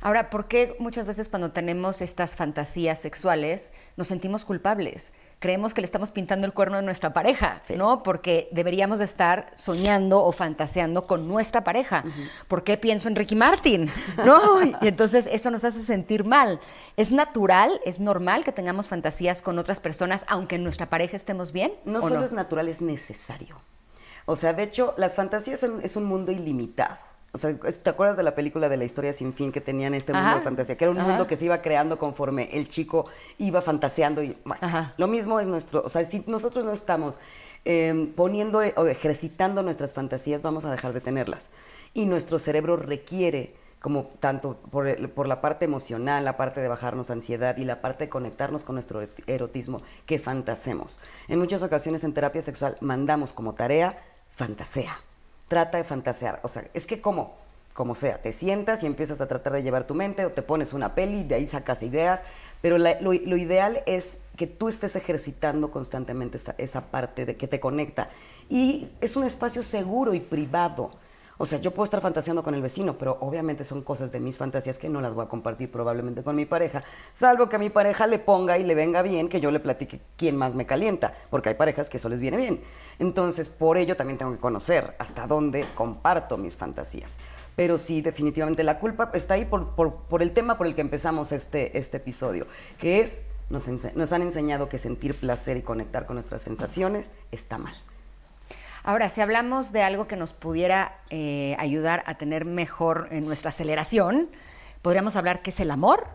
Ahora, ¿por qué muchas veces cuando tenemos estas fantasías sexuales nos sentimos culpables? Creemos que le estamos pintando el cuerno a nuestra pareja, Sí. ¿no? Porque deberíamos de estar soñando o fantaseando con nuestra pareja. ¿Por qué pienso en Ricky Martin? ¿No? Y entonces eso nos hace sentir mal. ¿Es natural, es normal que tengamos fantasías con otras personas aunque en nuestra pareja estemos bien? No ¿o solo es natural, es necesario. O sea, de hecho, las fantasías es un mundo ilimitado. O sea, ¿te acuerdas de la película de la historia sin fin que tenían este mundo Ajá. de fantasía? Que era un Ajá. mundo que se iba creando conforme el chico iba fantaseando. Y, bueno, Ajá. lo mismo es nuestro. O sea, si nosotros no estamos eh, poniendo o ejercitando nuestras fantasías, vamos a dejar de tenerlas. Y nuestro cerebro requiere como tanto por, por la parte emocional, la parte de bajarnos ansiedad y la parte de conectarnos con nuestro erotismo, que fantasemos. En muchas ocasiones en terapia sexual mandamos como tarea, fantasea. Trata de fantasear. O sea, es que como, como sea, te sientas y empiezas a tratar de llevar tu mente o te pones una peli y de ahí sacas ideas, pero lo ideal es que tú estés ejercitando constantemente esa, esa parte de que te conecta. Y es un espacio seguro y privado. O sea, yo puedo estar fantaseando con el vecino, pero obviamente son cosas de mis fantasías que no las voy a compartir probablemente con mi pareja, salvo que a mi pareja le ponga y le venga bien que yo le platique quién más me calienta, porque hay parejas que eso les viene bien. Entonces, por ello también tengo que conocer hasta dónde comparto mis fantasías. Pero sí, definitivamente la culpa está ahí por, por, por el tema por el que empezamos este, este episodio, que es, nos, nos han enseñado que sentir placer y conectar con nuestras sensaciones está mal. Ahora, si hablamos de algo que nos pudiera eh, ayudar a tener mejor en nuestra aceleración, podríamos hablar que es el amor.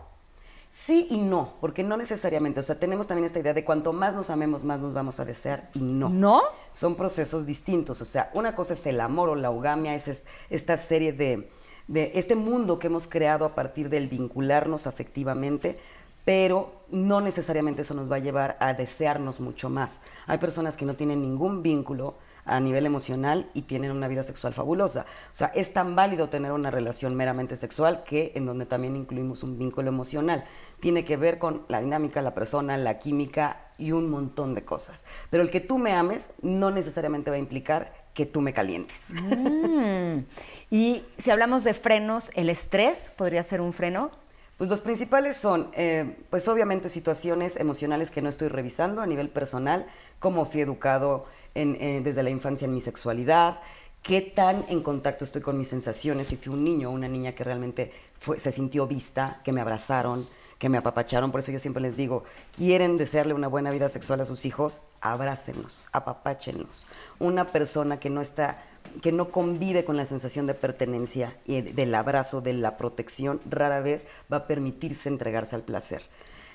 Sí y no, porque no necesariamente. O sea, tenemos también esta idea de cuanto más nos amemos, más nos vamos a desear y no. ¿No? Son procesos distintos. O sea, una cosa es el amor o la ugamia, es esta serie de, de este mundo que hemos creado a partir del vincularnos afectivamente, pero no necesariamente eso nos va a llevar a desearnos mucho más. Hay personas que no tienen ningún vínculo a nivel emocional y tienen una vida sexual fabulosa. O sea, es tan válido tener una relación meramente sexual que en donde también incluimos un vínculo emocional. Tiene que ver con la dinámica, la persona, la química y un montón de cosas. Pero el que tú me ames no necesariamente va a implicar que tú me calientes. Mm. Y si hablamos de frenos, ¿el estrés podría ser un freno? Pues los principales son, eh, pues obviamente situaciones emocionales que no estoy revisando a nivel personal, cómo fui educado, eh, desde la infancia en mi sexualidad, qué tan en contacto estoy con mis sensaciones, si fui un niño o una niña que realmente se sintió vista, que me abrazaron, que me apapacharon. Por eso yo siempre les digo, quieren desearle una buena vida sexual a sus hijos, abrácenlos, apapáchenlos. Una persona que no está que no convive con la sensación de pertenencia y del abrazo, de la protección, rara vez va a permitirse entregarse al placer.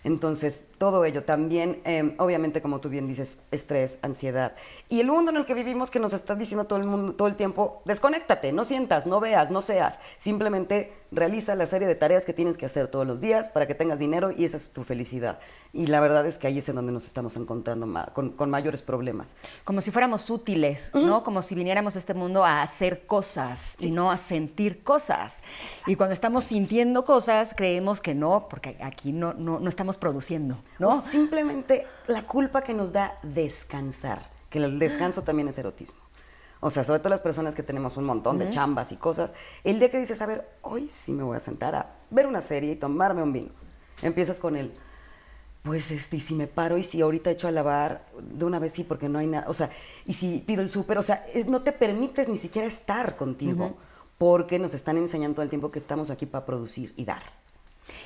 Entonces, todo ello también, em, obviamente, como tú bien dices, estrés, ansiedad. Y el mundo en el que vivimos que nos está diciendo todo el mundo todo el tiempo, desconéctate, no sientas, no veas, no seas. Simplemente realiza la serie de tareas que tienes que hacer todos los días para que tengas dinero y esa es tu felicidad. Y la verdad es que ahí es en donde nos estamos encontrando con, mayores problemas. Como si fuéramos útiles, ¿no? Como si viniéramos a este mundo a hacer cosas y no a sentir cosas. Y cuando estamos sintiendo cosas, creemos que no, porque aquí no, no, no estamos produciendo, ¿no? simplemente la culpa que nos da descansar, que el descanso también es erotismo. O sea, sobre todo las personas que tenemos un montón de chambas y cosas, el día que dices, a ver, hoy sí me voy a sentar a ver una serie y tomarme un vino. Empiezas con el, pues, este, y si me paro y si ahorita echo a lavar, de una vez sí, porque no hay nada, o sea, y si pido el súper, o sea, no te permites ni siquiera estar contigo, porque nos están enseñando todo el tiempo que estamos aquí para producir y dar.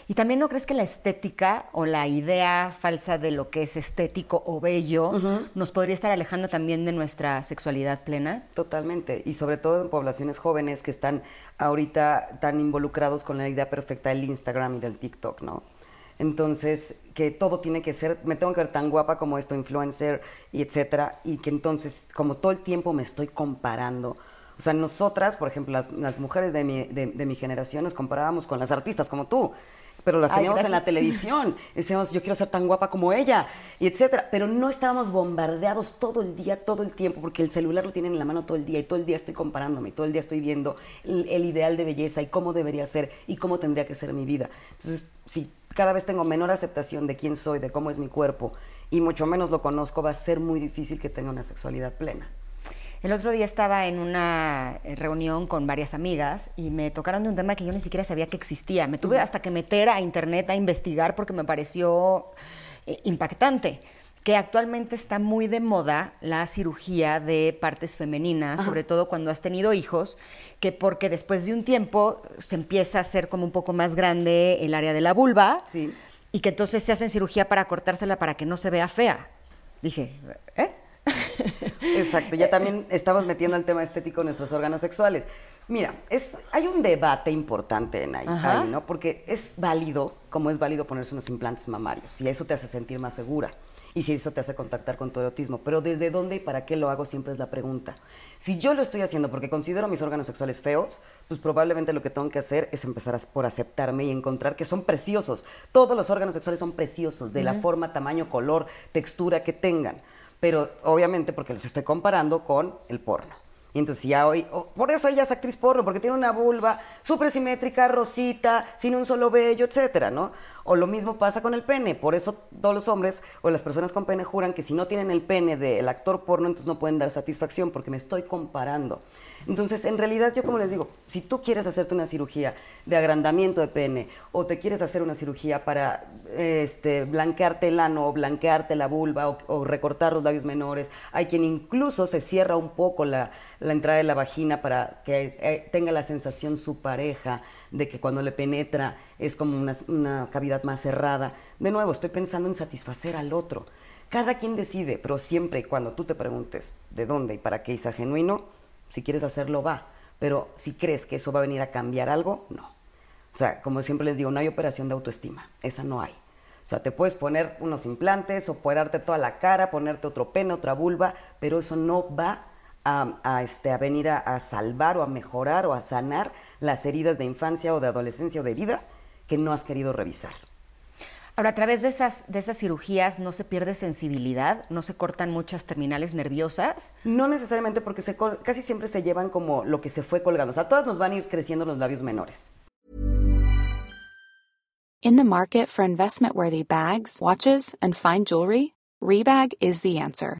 Y también no crees que la estética o la idea falsa de lo que es estético o bello nos podría estar alejando también de nuestra sexualidad plena? Totalmente, y sobre todo en poblaciones jóvenes que están ahorita tan involucrados con la idea perfecta del Instagram y del TikTok, ¿no? Entonces, que todo tiene que ser, me tengo que ver tan guapa como esto, influencer, y etcétera, y que entonces, como todo el tiempo me estoy comparando, o sea, nosotras, por ejemplo, las, mujeres de mi, de, mi, generación nos comparábamos con las artistas como tú, pero las teníamos en la televisión. Decíamos, yo quiero ser tan guapa como ella, y etcétera. Pero no estábamos bombardeados todo el día, todo el tiempo, porque el celular lo tienen en la mano todo el día, y todo el día estoy comparándome, y todo el día estoy viendo el, el ideal de belleza y cómo debería ser y cómo tendría que ser mi vida. Entonces, si cada vez tengo menor aceptación de quién soy, de cómo es mi cuerpo, y mucho menos lo conozco, va a ser muy difícil que tenga una sexualidad plena. El otro día estaba en una eh, reunión con varias amigas y me tocaron de un tema que yo ni siquiera sabía que existía. Me tuve hasta que meter a internet a investigar porque me pareció eh, impactante que actualmente está muy de moda la cirugía de partes femeninas, sobre todo cuando has tenido hijos, que porque después de un tiempo se empieza a hacer como un poco más grande el área de la vulva y que entonces se hacen cirugía para cortársela para que no se vea fea. Dije, ¿eh? Exacto, ya también estamos metiendo el tema estético en nuestros órganos sexuales. Mira, es, hay un debate importante en ahí, ¿no? Porque es válido, como es válido ponerse unos implantes mamarios, y eso te hace sentir más segura, y si eso te hace contactar con tu erotismo. Pero ¿desde dónde y para qué lo hago? Siempre es la pregunta. Si yo lo estoy haciendo porque considero mis órganos sexuales feos, pues probablemente lo que tengo que hacer es empezar por aceptarme y encontrar que son preciosos. Todos los órganos sexuales son preciosos, de la forma, tamaño, color, textura que tengan pero obviamente porque les estoy comparando con el porno. Y entonces ya hoy, oh, por eso ella es actriz porno, porque tiene una vulva súper simétrica, rosita, sin un solo vello, etcétera, ¿no? O lo mismo pasa con el pene, por eso todos los hombres o las personas con pene juran que si no tienen el pene del actor porno, entonces no pueden dar satisfacción, porque me estoy comparando. Entonces, en realidad, yo como les digo, si tú quieres hacerte una cirugía de agrandamiento de pene o te quieres hacer una cirugía para este, blanquearte el ano o blanquearte la vulva o, recortar los labios menores, hay quien incluso se cierra un poco la, entrada de la vagina para que eh, tenga la sensación su pareja de que cuando le penetra es como una, una cavidad más cerrada. De nuevo, estoy pensando en satisfacer al otro. Cada quien decide, pero siempre y cuando tú te preguntes de dónde y para qué es genuino, si quieres hacerlo, va. Pero si crees que eso va a venir a cambiar algo, no. O sea, como siempre les digo, no hay operación de autoestima. Esa no hay. O sea, te puedes poner unos implantes, operarte toda la cara, ponerte otro pene, otra vulva, pero eso no va a, este, a venir a, salvar o a mejorar o a sanar las heridas de infancia o de adolescencia o de vida que no has querido revisar. Ahora, a través de esas, de esas cirugías no se pierde sensibilidad, no se cortan muchas terminales nerviosas. No necesariamente porque se, casi siempre se llevan como lo que se fue colgando. O sea, todas nos van a ir creciendo los labios menores. In the market for investment-worthy bags, watches, and fine jewelry, Rebag is the answer.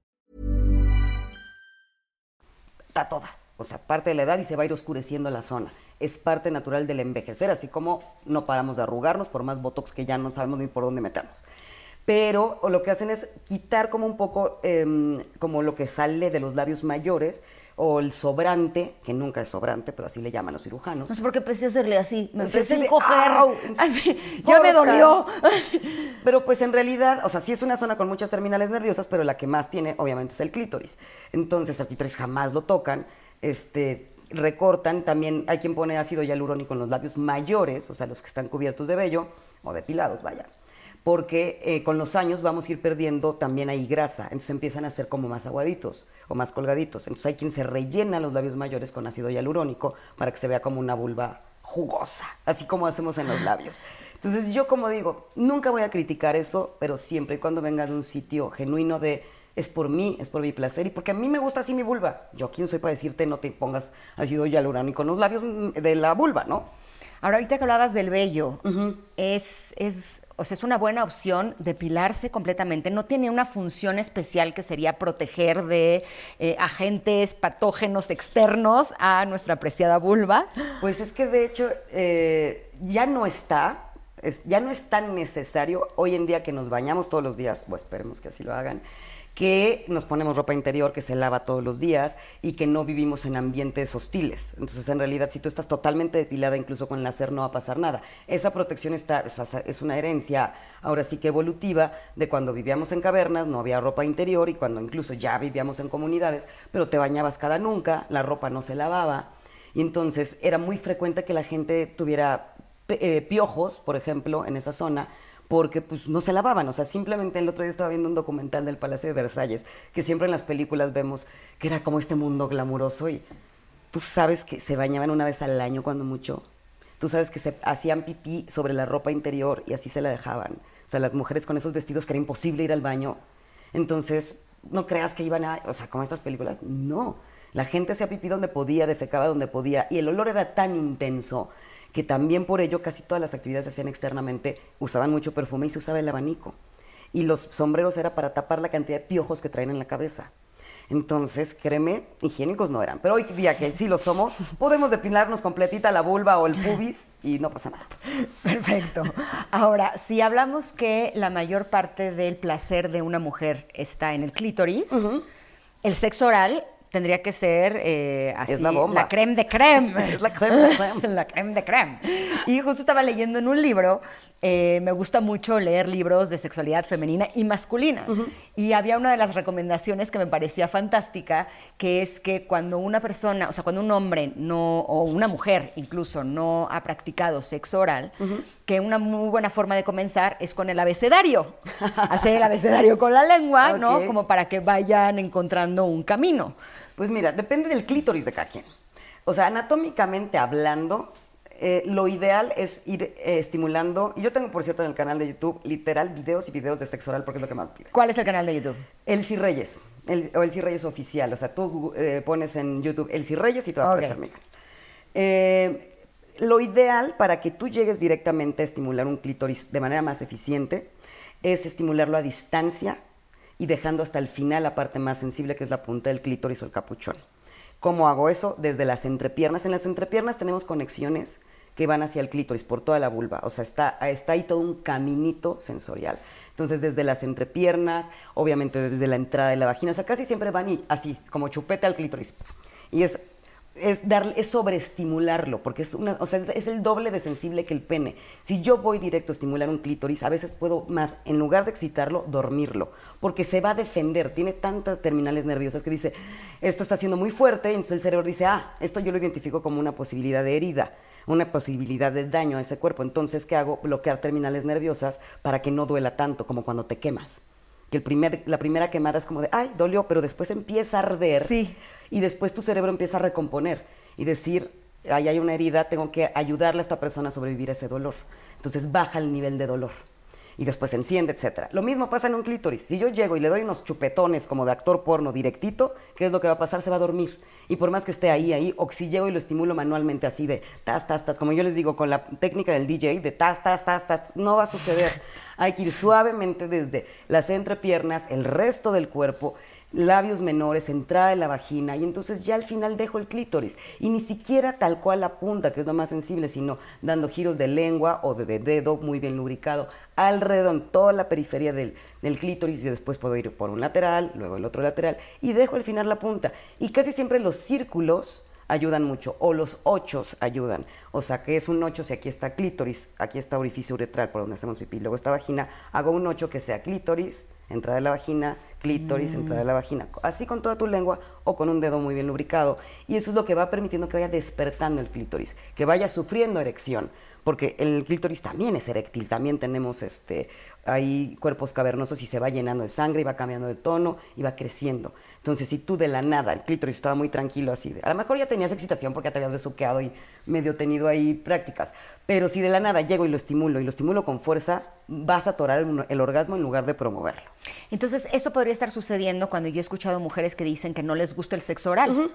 A todas. O sea, parte de la edad y se va a ir oscureciendo la zona. Es parte natural del envejecer, así como no paramos de arrugarnos por más botox que ya no sabemos ni por dónde meternos. pero lo que hacen es quitar como un poco em, como lo que sale de los labios mayores o el sobrante, que nunca es sobrante, pero así le llaman los cirujanos. No sé por qué empecé a hacerle así, me empecé a encoger, ya me dolió. Pero pues en realidad, o sea, sí es una zona con muchas terminales nerviosas, pero la que más tiene obviamente es el clítoris. Entonces el clítoris jamás lo tocan, este, recortan, también hay quien pone ácido hialurónico en los labios mayores, o sea, los que están cubiertos de vello, o depilados, vaya porque eh, con los años vamos a ir perdiendo también ahí grasa, entonces empiezan a ser como más aguaditos o más colgaditos. Entonces hay quien se rellena los labios mayores con ácido hialurónico para que se vea como una vulva jugosa, así como hacemos en los labios. Entonces yo como digo, nunca voy a criticar eso, pero siempre y cuando venga de un sitio genuino de es por mí, es por mi placer y porque a mí me gusta así mi vulva. Yo quién soy para decirte no te pongas ácido hialurónico en los labios de la vulva, ¿no? Ahora ahorita que hablabas del vello, es, es o sea, es una buena opción depilarse completamente. No tiene una función especial que sería proteger de eh, agentes patógenos externos a nuestra apreciada vulva. Pues es que de hecho eh, ya no está, ya no es tan necesario hoy en día que nos bañamos todos los días, pues esperemos que así lo hagan que nos ponemos ropa interior que se lava todos los días y que no vivimos en ambientes hostiles. Entonces, en realidad, si tú estás totalmente depilada, incluso con láser, no va a pasar nada. Esa protección está, es una herencia, ahora sí que evolutiva, de cuando vivíamos en cavernas, no había ropa interior y cuando incluso ya vivíamos en comunidades, pero te bañabas cada nunca, la ropa no se lavaba. Y entonces era muy frecuente que la gente tuviera eh, piojos, por ejemplo, en esa zona, porque pues no se lavaban, o sea, simplemente el otro día estaba viendo un documental del Palacio de Versalles, que siempre en las películas vemos que era como este mundo glamuroso y tú sabes que se bañaban una vez al año cuando mucho, tú sabes que se hacían pipí sobre la ropa interior y así se la dejaban, o sea, las mujeres con esos vestidos que era imposible ir al baño, entonces no creas que iban a, o sea, como estas películas, no, la gente hacía pipí donde podía, defecaba donde podía y el olor era tan intenso que también por ello casi todas las actividades se hacían externamente, usaban mucho perfume y se usaba el abanico. Y los sombreros era para tapar la cantidad de piojos que traen en la cabeza. Entonces, créeme, higiénicos no eran. Pero hoy día que sí lo somos, podemos depilarnos completita la vulva o el pubis y no pasa nada. Perfecto. Ahora, si hablamos que la mayor parte del placer de una mujer está en el clítoris, el sexo oral tendría que ser eh, así, Es la bomba. creme de creme. Es la creme de creme. la creme de creme. Y justo estaba leyendo en un libro, eh, me gusta mucho leer libros de sexualidad femenina y masculina. Y había una de las recomendaciones que me parecía fantástica, que es que cuando una persona, o sea, cuando un hombre no, o una mujer incluso, no ha practicado sexo oral, que una muy buena forma de comenzar es con el abecedario. Hacer el abecedario con la lengua, ¿no? Ok. Como para que vayan encontrando un camino. Pues mira, depende del clítoris de cada quien. O sea, anatómicamente hablando, eh, lo ideal es ir eh, estimulando. Y yo tengo, por cierto, en el canal de YouTube, literal, videos y videos de sexo oral porque es lo que más pide. ¿Cuál es el canal de YouTube? Elsie Reyes, el, o Elsie Reyes oficial. O sea, tú eh, pones en YouTube Elsie Reyes y te va a aparecer mi canal. Eh, lo ideal para que tú llegues directamente a estimular un clítoris de manera más eficiente es estimularlo a distancia y dejando hasta el final la parte más sensible que es la punta del clítoris o el capuchón. ¿Cómo hago eso? Desde las entrepiernas. En las entrepiernas tenemos conexiones que van hacia el clítoris por toda la vulva. O sea, está, está ahí todo un caminito sensorial. Entonces, desde las entrepiernas, obviamente desde la entrada de la vagina, o sea, casi siempre van así, como chupete al clítoris. Y es, es, darle, es sobreestimularlo, porque es, una, o sea, es, el doble de sensible que el pene. Si yo voy directo a estimular un clítoris, a veces puedo más, en lugar de excitarlo, dormirlo, porque se va a defender. Tiene tantas terminales nerviosas que dice, esto está siendo muy fuerte, entonces el cerebro dice, ah, esto yo lo identifico como una posibilidad de herida una posibilidad de daño a ese cuerpo. Entonces, ¿qué hago? Bloquear terminales nerviosas para que no duela tanto como cuando te quemas. Que el primer, la primera quemada es como de, ay, dolió, pero después empieza a arder. Sí. Y después tu cerebro empieza a recomponer y decir, ahí hay una herida, tengo que ayudarle a esta persona a sobrevivir a ese dolor. Entonces baja el nivel de dolor. Y después se enciende, etcétera. Lo mismo pasa en un clítoris. Si yo llego y le doy unos chupetones como de actor porno directito, ¿qué es lo que va a pasar? Se va a dormir. Y por más que esté ahí, ahí, o si llego y lo estimulo manualmente así de tas, tas, tas, como yo les digo, con la técnica del DJ, de tas, tas, tas, tas, no va a suceder. Hay que ir suavemente desde las entrepiernas, el resto del cuerpo, labios menores, entrada de la vagina, y entonces ya al final dejo el clítoris. Y ni siquiera tal cual la punta, que es lo más sensible, sino dando giros de lengua o de, de dedo muy bien lubricado alrededor, en toda la periferia del, del clítoris, y después puedo ir por un lateral, luego el otro lateral, y dejo al final la punta. Y casi siempre los círculos ayudan mucho, o los ochos ayudan. O sea, que es un ocho si aquí está clítoris, aquí está orificio uretral por donde hacemos pipí, luego está vagina, hago un ocho que sea clítoris, entrada de la vagina, clítoris, entrada de la vagina, así con toda tu lengua o con un dedo muy bien lubricado. Y eso es lo que va permitiendo que vaya despertando el clítoris, que vaya sufriendo erección, porque el clítoris también es eréctil, también tenemos este, hay cuerpos cavernosos y se va llenando de sangre y va cambiando de tono y va creciendo. Entonces, si tú de la nada, el clítoris estaba muy tranquilo así, a lo mejor ya tenías excitación porque ya te habías besuqueado y medio tenido ahí prácticas, pero si de la nada llego y lo estimulo y lo estimulo con fuerza, vas a atorar el, el orgasmo en lugar de promoverlo. Entonces, eso podría estar sucediendo cuando yo he escuchado mujeres que dicen que no les gusta el sexo oral.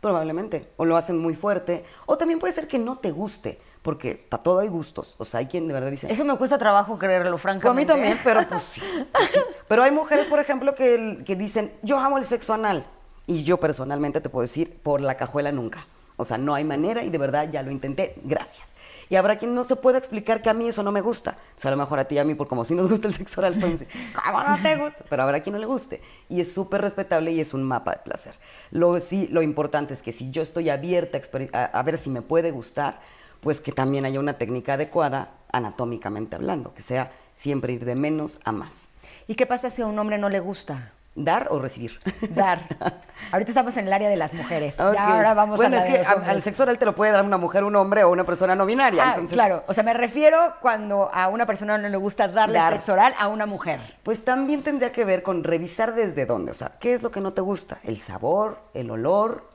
Probablemente. O lo hacen muy fuerte. O también puede ser que no te guste. Porque para todo hay gustos. O sea, hay quien de verdad dice. Eso me cuesta trabajo creerlo, Pues a mí francamente. también, pero pues sí, pues sí. Pero hay mujeres, por ejemplo, que, que dicen, yo amo el sexo anal. Y yo personalmente te puedo decir, por la cajuela nunca. O sea, no hay manera y de verdad ya lo intenté, gracias. Y habrá quien no se pueda explicar que a mí eso no me gusta. O sea, a lo mejor a ti y a mí, por como si nos gusta el sexo oral, podemos decir, ¿cómo no te gusta? Pero habrá quien no le guste. Y es súper respetable y es un mapa de placer. Lo, sí, lo importante es que si yo estoy abierta a, a ver si me puede gustar, pues que también haya una técnica adecuada, anatómicamente hablando, que sea siempre ir de menos a más. ¿Y qué pasa si a un hombre no le gusta ¿Dar o recibir? dar? Ahorita estamos en el área de las mujeres. Ahora vamos bueno, a la es de que los a- hombres. al sexo oral te lo puede dar una mujer, un hombre o una persona no binaria. Ah, entonces, claro. O sea, me refiero cuando a una persona no le gusta darle Dar. sexo oral a una mujer. Pues también tendría que ver con revisar desde dónde. O sea, ¿qué es lo que no te gusta? El sabor, el olor.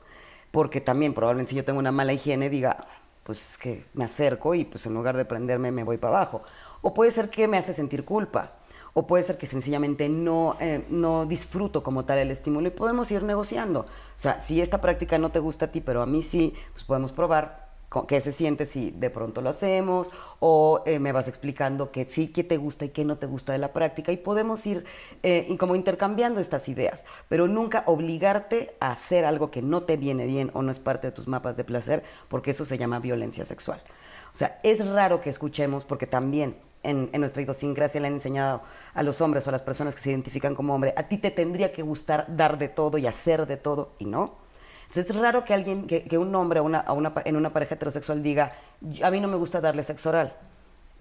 Porque también probablemente si yo tengo una mala higiene diga, pues es que me acerco y pues en lugar de prenderme me voy para abajo. O puede ser que me hace sentir culpa. O puede ser que sencillamente no, eh, no disfruto como tal el estímulo y podemos ir negociando. O sea, si esta práctica no te gusta a ti, pero a mí sí, pues podemos probar qué se siente si de pronto lo hacemos o eh, me vas explicando que sí, qué te gusta y qué no te gusta de la práctica y podemos ir eh, y como intercambiando estas ideas, pero nunca obligarte a hacer algo que no te viene bien o no es parte de tus mapas de placer, porque eso se llama violencia sexual. O sea, es raro que escuchemos, porque también en, en nuestra idiosincrasia le han enseñado a los hombres o a las personas que se identifican como hombre, a ti te tendría que gustar dar de todo y hacer de todo, y no. Entonces es raro que alguien, que, que un hombre a una, a una en una pareja heterosexual diga, "Yo- a mí no me gusta darle sexo oral,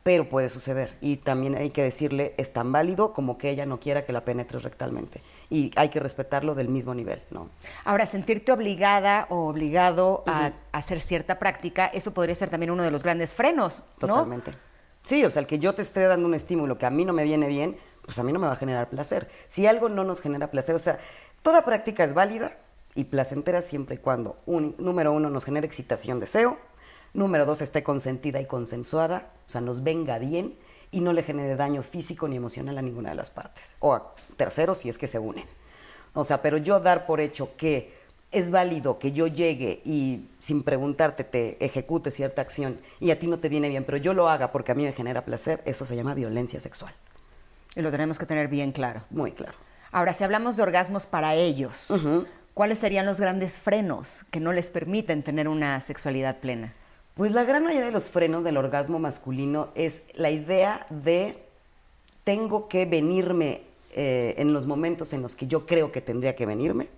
pero puede suceder. Y también hay que decirle, es tan válido como que ella no quiera que la penetres rectalmente. Y hay que respetarlo del mismo nivel, ¿no? Ahora, sentirte obligada o obligado a hacer cierta práctica, eso podría ser también uno de los grandes frenos, ¿no? Totalmente. Sí, o sea, el que yo te esté dando un estímulo que a mí no me viene bien, pues a mí no me va a generar placer. Si algo no nos genera placer, o sea, toda práctica es válida y placentera siempre y cuando, un- número uno, nos genere excitación, deseo, número dos, esté consentida y consensuada, o sea, nos venga bien y no le genere daño físico ni emocional a ninguna de las partes, o a terceros si es que se unen. O sea, pero yo dar por hecho que es válido que yo llegue y sin preguntarte te ejecute cierta acción y a ti no te viene bien, pero yo lo haga porque a mí me genera placer, eso se llama violencia sexual. Y lo tenemos que tener bien claro. Muy claro. Ahora, si hablamos de orgasmos para ellos, ¿cuáles serían los grandes frenos que no les permiten tener una sexualidad plena? Pues la gran mayoría de los frenos del orgasmo masculino es la idea de tengo que venirme eh, en los momentos en los que yo creo que tendría que venirme.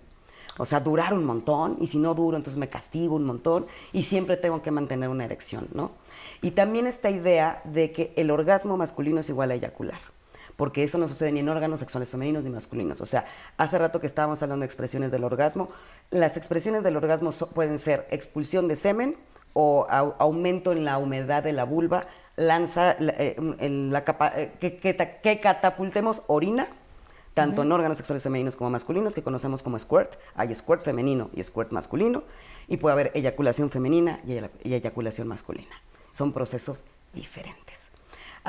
O sea, durar un montón y si no duro, entonces me castigo un montón y siempre tengo que mantener una erección, ¿no? Y también esta idea de que el orgasmo masculino es igual a eyacular, porque eso no sucede ni en órganos sexuales femeninos ni masculinos. O sea, hace rato que estábamos hablando de expresiones del orgasmo, las expresiones del orgasmo pueden ser expulsión de semen o au- aumento en la humedad de la vulva, lanza la- eh, en la capa- eh, que, que catapultemos orina tanto en órganos sexuales femeninos como masculinos, que conocemos como squirt. Hay squirt femenino y squirt masculino, y puede haber eyaculación femenina y, eya- y eyaculación masculina. Son procesos diferentes.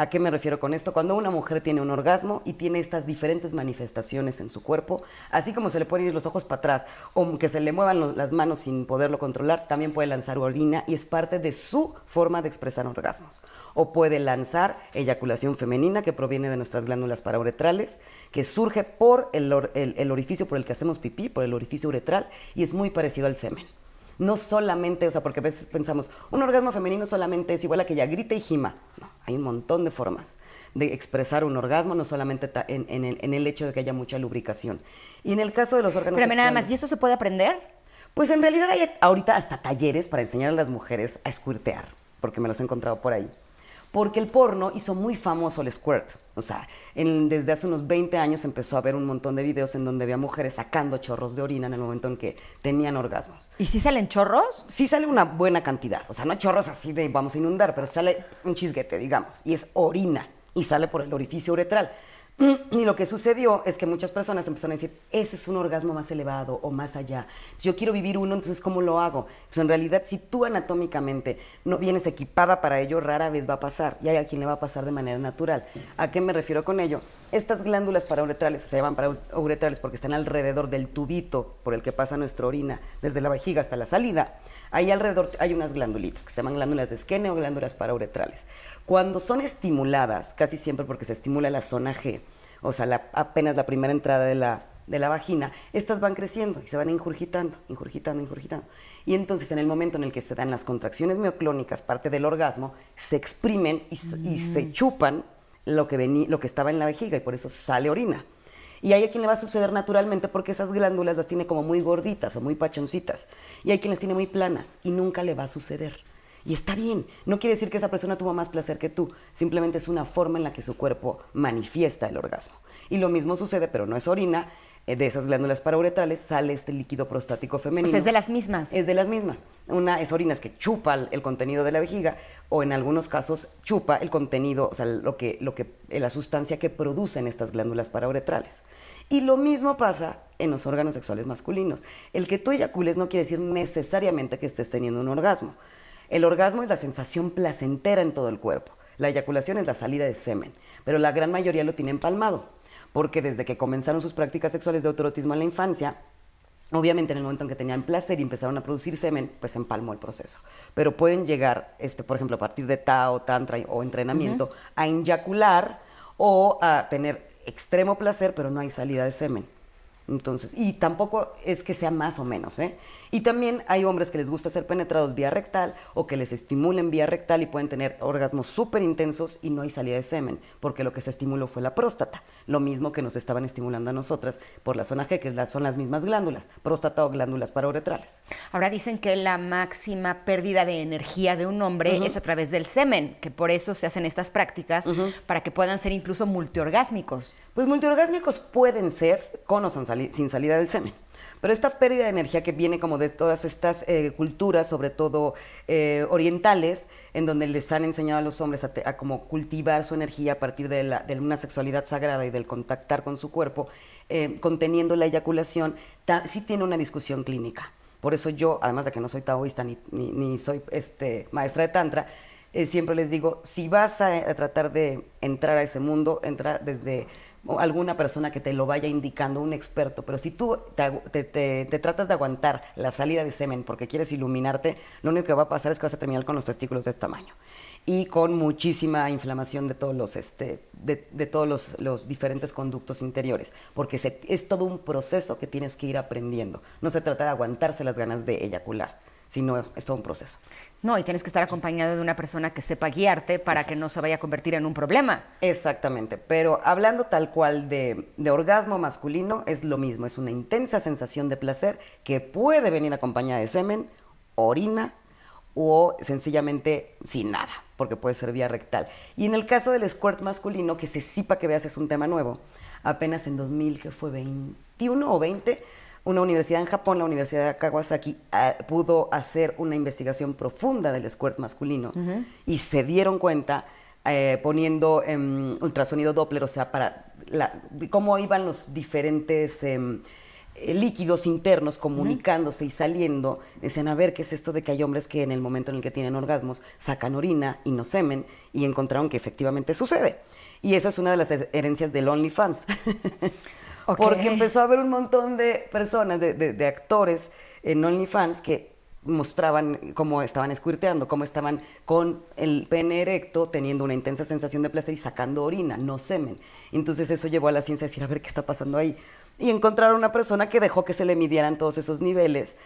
¿A qué me refiero con esto? Cuando una mujer tiene un orgasmo y tiene estas diferentes manifestaciones en su cuerpo, así como se le pueden ir los ojos para atrás o que se le muevan las manos sin poderlo controlar, también puede lanzar orina y es parte de su forma de expresar orgasmos. O puede lanzar eyaculación femenina que proviene de nuestras glándulas parauretrales, que surge por el, or- el- el orificio por el que hacemos pipí, por el orificio uretral, y es muy parecido al semen. No solamente, o sea, porque a veces pensamos, un orgasmo femenino solamente es igual a que ella grita y gima. No, hay un montón de formas de expresar un orgasmo, no solamente en, en el, en el hecho de que haya mucha lubricación. Y en el caso de los órganos Espérame nada más, ¿y esto se puede aprender? pues en realidad hay ahorita hasta talleres para enseñar a las mujeres a squirtear, porque me los he encontrado por ahí. Porque el porno hizo muy famoso el squirt. O sea, en- desde hace unos 20 años empezó a haber un montón de videos en donde había mujeres sacando chorros de orina en el momento en que tenían orgasmos. ¿Y si salen chorros? Sí sale una buena cantidad, o sea, no chorros así de vamos a inundar, pero sale un chisguete, digamos, y es orina, y sale por el orificio uretral. Y lo que sucedió es que muchas personas empezaron a decir, ese es un orgasmo más elevado o más allá. Si yo quiero vivir uno, entonces ¿cómo lo hago? Pues en realidad, si tú anatómicamente no vienes equipada para ello, rara vez va a pasar. Y hay a quien le va a pasar de manera natural. ¿A qué me refiero con ello? Estas glándulas parauretrales, se llaman parauretrales porque están alrededor del tubito por el que pasa nuestra orina, desde la vejiga hasta la salida. Ahí alrededor hay unas glándulitas que se llaman glándulas de Skene o glándulas parauretrales. Cuando son estimuladas, casi siempre porque se estimula la zona G, o sea, la- apenas la primera entrada de la, de la vagina, estas van creciendo y se van ingurgitando, ingurgitando, ingurgitando. Y entonces en el momento en el que se dan las contracciones mioclónicas, parte del orgasmo, se exprimen y, se chupan lo que, vení- lo que estaba en la vejiga y por eso sale orina. Y hay a quien le va a suceder naturalmente porque esas glándulas las tiene como muy gorditas o muy pachoncitas. Y hay quien las tiene muy planas y nunca le va a suceder. Y está bien. No quiere decir que esa persona tuvo más placer que tú. Simplemente es una forma en la que su cuerpo manifiesta el orgasmo. Y lo mismo sucede, pero no es orina. eh, De esas glándulas parauretrales sale este líquido prostático femenino. O sea, es de las mismas. Es de las mismas. Una es orinas que chupa el, el contenido de la vejiga o en algunos casos chupa el contenido, o sea, lo que, lo que, eh, la sustancia que producen estas glándulas parauretrales. Y lo mismo pasa en los órganos sexuales masculinos. El que tú eyacules no quiere decir necesariamente que estés teniendo un orgasmo. El orgasmo es la sensación placentera en todo el cuerpo. La eyaculación es la salida de semen, pero la gran mayoría lo tiene empalmado, porque desde que comenzaron sus prácticas sexuales de autoerotismo en la infancia, Obviamente en el momento en que tenían placer y empezaron a producir semen, pues empalmó el proceso. Pero pueden llegar, este, por ejemplo, a partir de Tao, Tantra o entrenamiento, a inyacular o a tener extremo placer, pero no hay salida de semen. Entonces, y tampoco es que sea más o menos, ¿eh? Y también hay hombres que les gusta ser penetrados vía rectal o que les estimulen vía rectal y pueden tener orgasmos súper intensos y no hay salida de semen, porque lo que se estimuló fue la próstata. Lo mismo que nos estaban estimulando a nosotras por la zona G, que son las mismas glándulas, próstata o glándulas parauretrales. Ahora dicen que la máxima pérdida de energía de un hombre es a través del semen, que por eso se hacen estas prácticas para que puedan ser incluso multiorgásmicos. Pues multiorgásmicos pueden ser con o sin salida del semen. Pero esta pérdida de energía que viene como de todas estas eh, culturas, sobre todo eh, orientales, en donde les han enseñado a los hombres a, como cultivar su energía a partir de, una sexualidad sagrada y del contactar con su cuerpo, eh, conteniendo la eyaculación, sí tiene una discusión clínica. Por eso yo, además de que no soy taoísta ni, soy este, maestra de tantra, siempre les digo, si vas a, tratar de entrar a ese mundo, entra desde alguna persona que te lo vaya indicando, un experto, pero si tú te, tratas de aguantar la salida de semen porque quieres iluminarte, lo único que va a pasar es que vas a terminar con los testículos de este tamaño y con muchísima inflamación de todos los, este, de, todos los, diferentes conductos interiores, porque es todo un proceso que tienes que ir aprendiendo. No se trata de aguantarse las ganas de eyacular, sino es todo un proceso. No, y tienes que estar acompañado de una persona que sepa guiarte para que no se vaya a convertir en un problema. Exactamente, pero hablando tal cual de, orgasmo masculino, es lo mismo, es una intensa sensación de placer que puede venir acompañada de semen, orina o sencillamente sin nada, porque puede ser vía rectal. Y en el caso del squirt masculino, que se sepa que veas es un tema nuevo, apenas en 2000, que fue 21 o 20, una universidad en Japón, la Universidad de Kawasaki, ah, pudo hacer una investigación profunda del squirt masculino y se dieron cuenta eh, poniendo em, ultrasonido Doppler, o sea, para cómo iban los diferentes em, eh, líquidos internos comunicándose y saliendo, decían, a ver, ¿qué es esto de que hay hombres que en el momento en el que tienen orgasmos sacan orina y no semen? Y encontraron que efectivamente sucede. Y esa es una de las herencias del OnlyFans. Porque empezó a haber un montón de personas, de, actores en OnlyFans que mostraban cómo estaban escuirteando, cómo estaban con el pene erecto, teniendo una intensa sensación de placer y sacando orina, no semen. Entonces eso llevó a la ciencia a decir, a ver qué está pasando ahí. Y encontraron una persona que dejó que se le midieran todos esos niveles.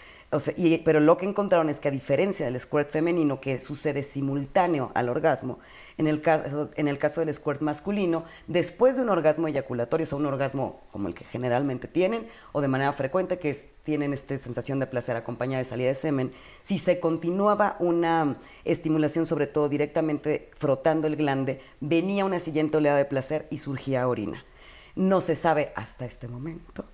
Pero lo que encontraron es que a diferencia del squirt femenino, que sucede simultáneo al orgasmo, en el, caso, del squirt masculino, después de un orgasmo eyaculatorio, o un orgasmo como el que generalmente tienen, o de manera frecuente, que tienen esta sensación de placer acompañada de salida de semen, si se continuaba una estimulación, sobre todo directamente frotando el glande, venía una siguiente oleada de placer y surgía orina. No se sabe hasta este momento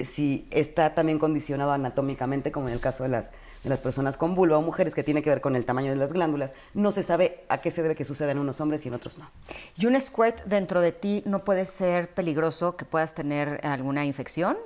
si está también condicionado anatómicamente, como en el caso de las de las personas con vulva o mujeres que tiene que ver con el tamaño de las glándulas, no se sabe a qué se debe que suceda en unos hombres y en otros no. ¿Y un squirt dentro de ti no puede ser peligroso que puedas tener alguna infección?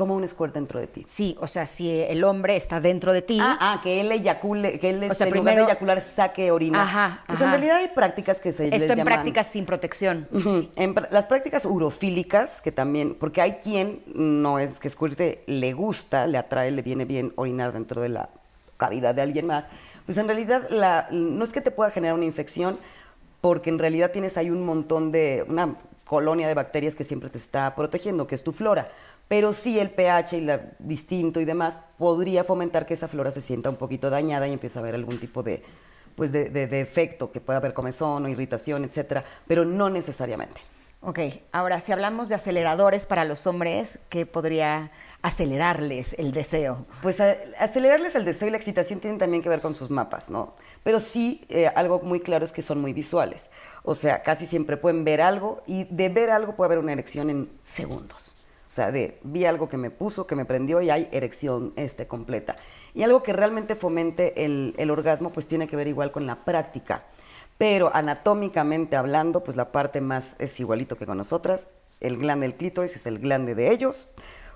Como un squirt dentro de ti. Sí, o sea, si el hombre está dentro de ti. Ah, ah que él eyacule, que él o sea, en de eyacular saque orina. Ajá, Pues en realidad hay prácticas que se Esto les en prácticas sin protección. en, las prácticas urofílicas, que también, porque hay quien no es que squirte le gusta, le atrae, le viene bien orinar dentro de la cavidad de alguien más, pues en realidad la, no es que te pueda generar una infección, porque en realidad tienes ahí un montón de, una colonia de bacterias que siempre te está protegiendo, que es tu flora. Pero sí el pH y la distinto y demás podría fomentar que esa flora se sienta un poquito dañada y empiece a haber algún tipo de, pues de, de, efecto, que pueda haber comezón o irritación, etcétera, pero no necesariamente. Ok, ahora si hablamos de aceleradores para los hombres, ¿qué podría acelerarles el deseo? Pues acelerarles el deseo y la excitación tienen también que ver con sus mapas, ¿no? Pero sí, eh, algo muy claro es que son muy visuales. O sea, casi siempre pueden ver algo y de ver algo puede haber una erección en segundos. O sea, vi algo que me puso, que me prendió y hay erección este, completa. Y algo que realmente fomente el, el orgasmo, pues tiene que ver igual con la práctica pero anatómicamente hablando, pues la parte más es igualito que con nosotras. El glande del clítoris es el glande de ellos.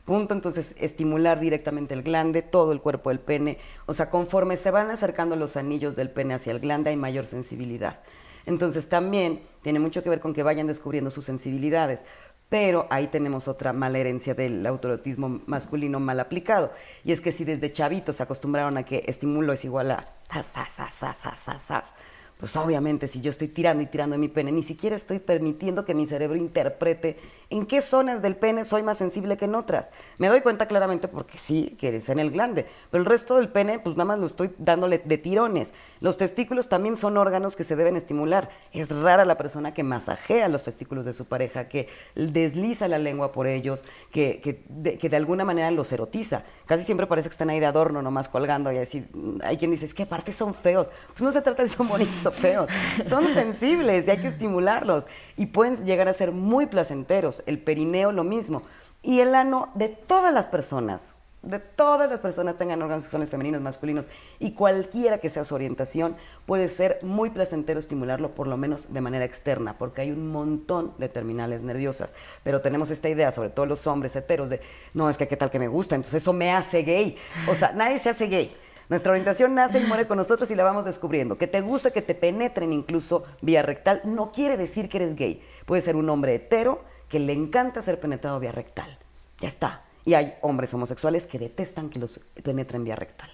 Punto, entonces estimular directamente el glande, todo el cuerpo del pene. O sea, conforme se van acercando los anillos del pene hacia el glande hay mayor sensibilidad. Entonces también tiene mucho que ver con que vayan descubriendo sus sensibilidades. Pero ahí tenemos otra mala herencia del autorotismo masculino mal aplicado. Y es que si desde chavitos se acostumbraron a que estímulo es igual a sas, sas, sas, sas, sas, sas, pues obviamente si yo estoy tirando y tirando mi pene, ni siquiera estoy permitiendo que mi cerebro interprete en qué zonas del pene soy más sensible que en otras. Me doy cuenta claramente porque sí, que es en el glande, pero el resto del pene, pues nada más lo estoy dándole de tirones. Los testículos también son órganos que se deben estimular. Es rara la persona que masajea los testículos de su pareja, que desliza la lengua por ellos, que, que, de, que de alguna manera los erotiza. Casi siempre parece que están ahí de adorno, nomás colgando y así. Hay quien dice, es que aparte son feos. Pues no se trata de son bonitos son sensibles y hay que estimularlos. Y pueden llegar a ser muy placenteros el perineo lo mismo. Y el ano de todas las personas, de todas las personas tengan órganos sexuales femeninos, masculinos y cualquiera que sea su orientación, puede ser muy placentero estimularlo por lo menos de manera externa, porque hay un montón de terminales nerviosas. Pero tenemos esta idea, sobre todo los hombres heteros, de, no, es que qué tal que me gusta, entonces eso me hace gay. O sea, nadie se hace gay. Nuestra orientación nace y muere con nosotros y la vamos descubriendo. Que te gusta que te penetren incluso vía rectal no quiere decir que eres gay. Puede ser un hombre hetero que le encanta ser penetrado vía rectal. Ya está. Y hay hombres homosexuales que detestan que los penetren vía rectal.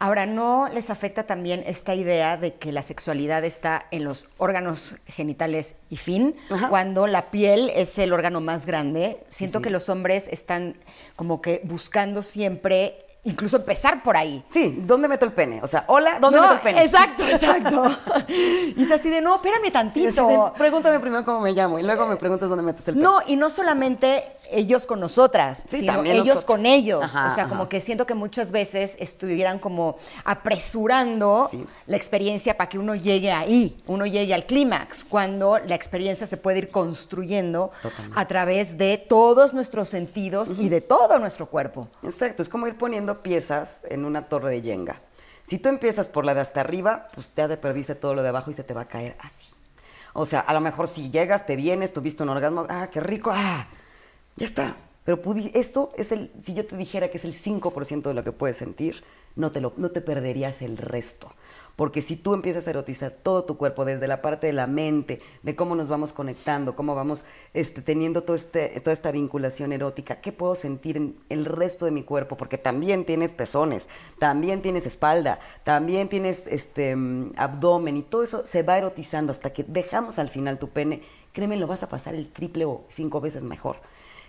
Ahora, ¿no les afecta también esta idea de que la sexualidad está en los órganos genitales y fin? Ajá. Cuando la piel es el órgano más grande. Siento Sí. que los hombres están como que buscando siempre, incluso empezar por ahí. Sí, ¿dónde meto el pene? O sea, hola, ¿dónde No, meto el pene? Exacto, exacto. y es así de, no, espérame tantito. de, pregúntame primero cómo me llamo y luego me preguntas dónde metes el pene. No, y no solamente ellos con nosotras, Sí, sino ellos nosotros. con ellos. Ajá, o sea, ajá. como que siento que muchas veces estuvieran como apresurando la experiencia para que uno llegue ahí, uno llegue al clímax, cuando la experiencia se puede ir construyendo Totalmente. a través de todos nuestros sentidos y de todo nuestro cuerpo. Exacto, es como ir poniendo piezas en una torre de yenga. Si tú empiezas por la de hasta arriba, pues te perdiste todo lo de abajo y se te va a caer así. O sea, a lo mejor si llegas, te vienes, tuviste un orgasmo, ah, qué rico, ah, ya está. Pero esto es el, si yo te dijera que es el 5% de lo que puedes sentir, no te, lo, no te perderías el resto. Porque si tú empiezas a erotizar todo tu cuerpo, desde la parte de la mente, de cómo nos vamos conectando, cómo vamos este, teniendo este, toda esta vinculación erótica, ¿qué puedo sentir en el resto de mi cuerpo? Porque también tienes pezones, también tienes espalda, también tienes este, abdomen y todo eso se va erotizando hasta que dejamos al final tu pene. Créeme, lo vas a pasar el triple o cinco veces mejor.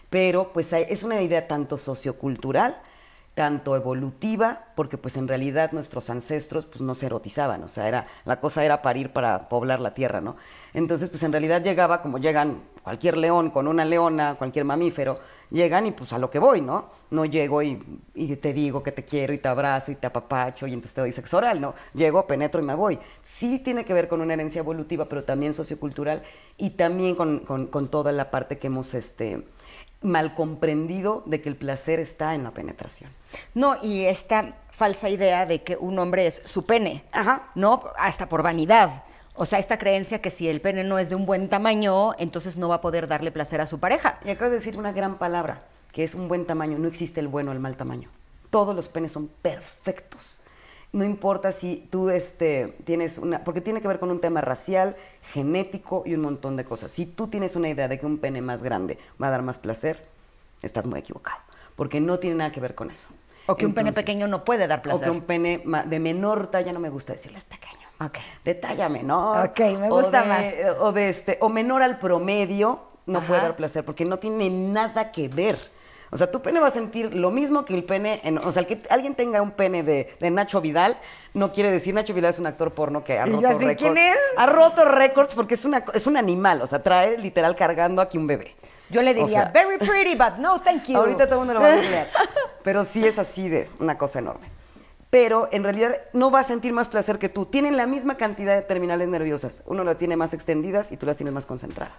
Pero pues es una idea tanto sociocultural, tanto evolutiva, porque pues en realidad nuestros ancestros pues no se erotizaban, o sea, era, la cosa era parir para poblar la tierra, ¿no? Entonces pues en realidad llegaba como llegan cualquier león con una leona, cualquier mamífero, llegan y pues a lo que voy, ¿no? No llego y, y te digo que te quiero y te abrazo y te apapacho y entonces te doy sexo oral, ¿no? Llego, penetro y me voy. Sí tiene que ver con una herencia evolutiva, pero también sociocultural y también con, con- con toda la parte que hemos este, mal comprendido de que el placer está en la penetración. No, y esta falsa idea de que un hombre es su pene, Ajá. ¿no? Hasta por vanidad. O sea, esta creencia que si el pene no es de un buen tamaño, entonces no va a poder darle placer a su pareja. Y acabas de decir una gran palabra, que es un buen tamaño. No existe el bueno o el mal tamaño. Todos los penes son perfectos. No importa si tú este, tienes una... Porque tiene que ver con un tema racial, genético y un montón de cosas. Si tú tienes una idea de que un pene más grande va a dar más placer, estás muy equivocado. Porque no tiene nada que ver con eso. O que un pene pequeño no puede dar O placer. que un pene de menor talla, no me gusta decirles pequeño. Ok. De talla menor. Ok, me gusta o de- más. O de este, o menor al promedio, no Ajá. puede dar placer, porque no tiene nada que ver. O sea, tu pene va a sentir lo mismo que el pene, en- o sea, el que alguien tenga un pene de, de Nacho Vidal, no quiere decir, Nacho Vidal es un actor porno que ha roto récords. ¿quién es? Ha roto récords porque es, una, es un animal, o sea, trae literal cargando aquí un bebé. Yo le O diría, sea, very pretty, but no, thank you. Ahorita todo el mundo lo va a googlear. Pero sí es así de una cosa enorme. Pero en realidad no va a sentir más placer que tú. Tienen la misma cantidad de terminales nerviosas. Uno las tiene más extendidas y tú las tienes más concentradas.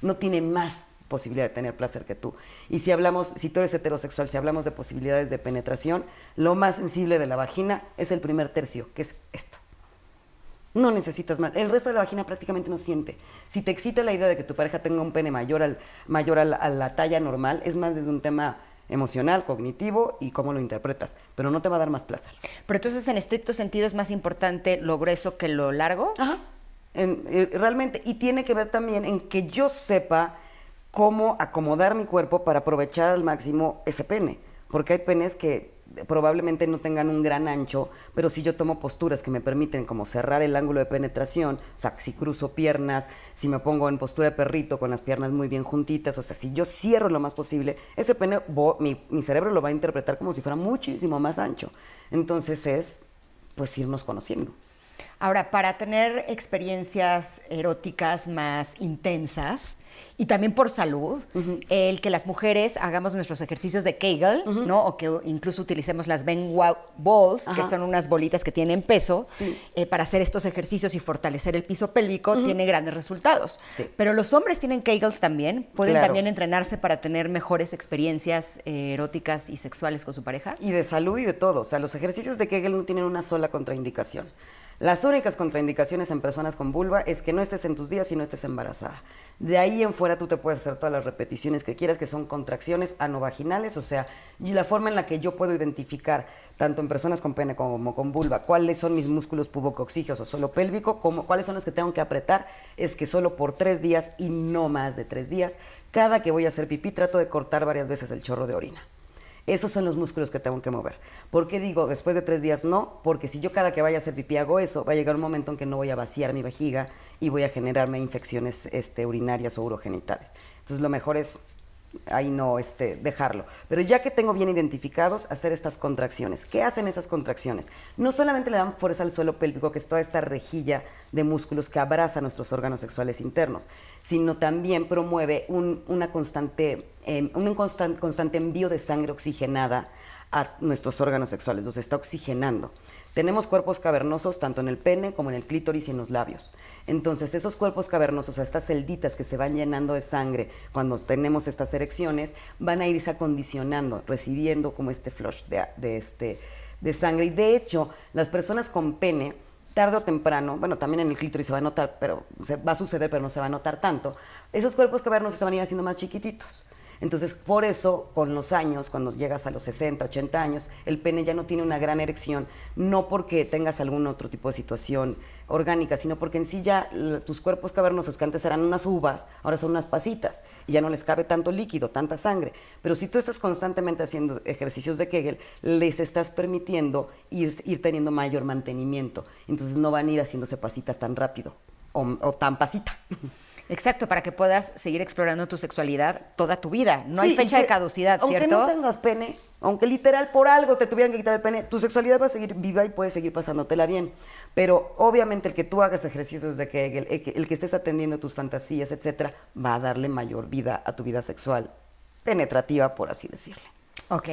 No tiene más posibilidad de tener placer que tú. Y si hablamos, si tú eres heterosexual, si hablamos de posibilidades de penetración, lo más sensible de la vagina es el primer tercio, que es esto. No necesitas más. El resto de la vagina prácticamente no siente. Si te excita la idea de que tu pareja tenga un pene mayor, al, mayor a, la, a la talla normal, es más desde un tema emocional, cognitivo y cómo lo interpretas. Pero no te va a dar más placer. Pero entonces, en estricto sentido, es más importante lo grueso que lo largo. Ajá. En- eh, realmente. Y tiene que ver también en que yo sepa cómo acomodar mi cuerpo para aprovechar al máximo ese pene. Porque hay penes que probablemente no tengan un gran ancho, pero si yo tomo posturas que me permiten como cerrar el ángulo de penetración, o sea, si cruzo piernas, si me pongo en postura de perrito con las piernas muy bien juntitas, o sea, si yo cierro lo más posible, ese pene, mi, cerebro lo va a interpretar como si fuera muchísimo más ancho. Entonces es, pues, irnos conociendo. Ahora, para tener experiencias eróticas más intensas, y también por salud, el que las mujeres hagamos nuestros ejercicios de Kegel, ¿no? O que incluso utilicemos las Ben Balls, que son unas bolitas que tienen peso, eh, para hacer estos ejercicios y fortalecer el piso pélvico, tiene grandes resultados. Pero los hombres tienen Kegels también, pueden también entrenarse para tener mejores experiencias eh, eróticas y sexuales con su pareja. Y de salud y de todo. O sea, los ejercicios de Kegel no tienen una sola contraindicación. Las únicas contraindicaciones en personas con vulva es que no estés en tus días y no estés embarazada. De ahí en fuera tú te puedes hacer todas las repeticiones que quieras, que son contracciones anovaginales, o sea, y la forma en la que yo puedo identificar, tanto en personas con pene como con vulva, cuáles son mis músculos pubocoxígeos o solo pélvico, como, cuáles son los que tengo que apretar, es que solo por tres días y no más de tres días, cada que voy a hacer pipí trato de cortar varias veces el chorro de orina. Esos son los músculos que tengo que mover. ¿Por qué digo después de tres días no? Porque si yo cada que vaya a hacer pipí hago eso, va a llegar un momento en que no voy a vaciar mi vejiga y voy a generarme infecciones este, urinarias o urogenitales. Entonces lo mejor es ahí no este, dejarlo. Pero ya que tengo bien identificados, hacer estas contracciones. ¿Qué hacen esas contracciones? No solamente le dan fuerza al suelo pélvico, que es toda esta rejilla de músculos que abraza nuestros órganos sexuales internos, sino también promueve un, una constante, em, un constante envío de sangre oxigenada a nuestros órganos sexuales, los está oxigenando. Tenemos cuerpos cavernosos tanto en el pene como en el clítoris y en los labios. Entonces, esos cuerpos cavernosos, estas celditas que se van llenando de sangre cuando tenemos estas erecciones, van a irse acondicionando, recibiendo como este flush de, este, de sangre. Y de hecho, las personas con pene, tarde o temprano, bueno, también en el clítoris se va a notar, pero se, va a suceder, pero no se va a notar tanto, esos cuerpos cavernosos se van a ir haciendo más chiquititos. Entonces, por eso, con los años, cuando llegas a los 60, 80 años, el pene ya no tiene una gran erección, no porque tengas algún otro tipo de situación orgánica, sino porque en sí ya tus cuerpos cavernosos, que antes eran unas uvas, ahora son unas pasitas, y ya no les cabe tanto líquido, tanta sangre. Pero si tú estás constantemente haciendo ejercicios de Kegel, les estás permitiendo ir, ir teniendo mayor mantenimiento. Entonces no van a ir haciéndose pasitas tan rápido o, o tan pasita. Exacto, para que puedas seguir explorando tu sexualidad toda tu vida. No hay fecha de caducidad, ¿cierto? Aunque no tengas pene, aunque literal por algo te tuvieran que quitar el pene, tu sexualidad va a seguir viva y puedes seguir pasándotela bien. Pero obviamente el que tú hagas ejercicios de que el, que, el que estés atendiendo tus fantasías, etcétera, va a darle mayor vida a tu vida sexual penetrativa, por así decirle. Ok,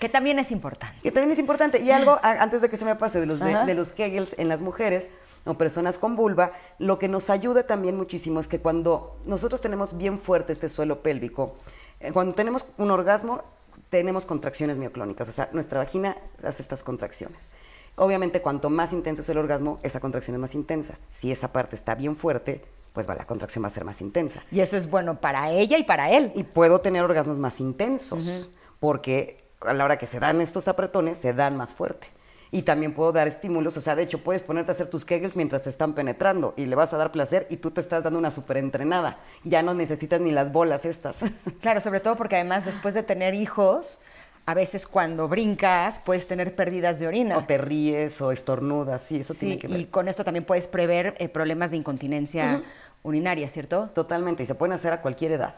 que también es importante. Que también es importante. Y algo, antes de que se me pase, de los, de los Kegels en las mujeres, o personas con vulva, lo que nos ayuda también muchísimo es que cuando nosotros tenemos bien fuerte este suelo pélvico, eh, cuando tenemos un orgasmo, tenemos contracciones mioclónicas, o sea, nuestra vagina hace estas contracciones. Obviamente, cuanto más intenso es el orgasmo, esa contracción es más intensa. Si esa parte está bien fuerte, pues va, la contracción va a ser más intensa. Y eso es bueno para ella y para él. Y puedo tener orgasmos más intensos, porque a la hora que se dan estos apretones, se dan más fuerte y también puedo dar estímulos. O sea, de hecho, puedes ponerte a hacer tus kegels mientras te están penetrando y le vas a dar placer y tú te estás dando una súper entrenada. Ya no necesitas ni las bolas estas. Claro, sobre todo porque además después de tener hijos, a veces cuando brincas puedes tener pérdidas de orina. O te ríes o estornudas, sí, eso tiene que ver. Y con esto también puedes prever eh, problemas de incontinencia urinaria, ¿cierto? Totalmente, y se pueden hacer a cualquier edad.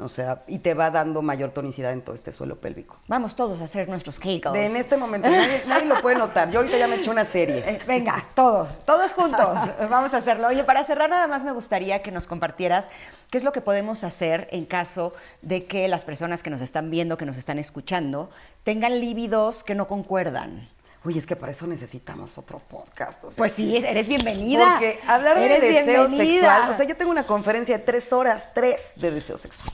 O sea, y te va dando mayor tonicidad en todo este suelo pélvico. Vamos todos a hacer nuestros kegels. en este momento, nadie, lo puede notar. Yo ahorita ya me hecho una serie. Eh, venga, todos, todos juntos. Vamos a hacerlo. Oye, para cerrar nada más me gustaría que nos compartieras qué es lo que podemos hacer en caso de que las personas que nos están viendo, que nos están escuchando, tengan líbidos que no concuerdan. Uy, es que para eso necesitamos otro podcast. pues sí, eres bienvenida. Porque hablar de deseo sexual, o sea, yo tengo una conferencia de tres horas, tres de deseo sexual.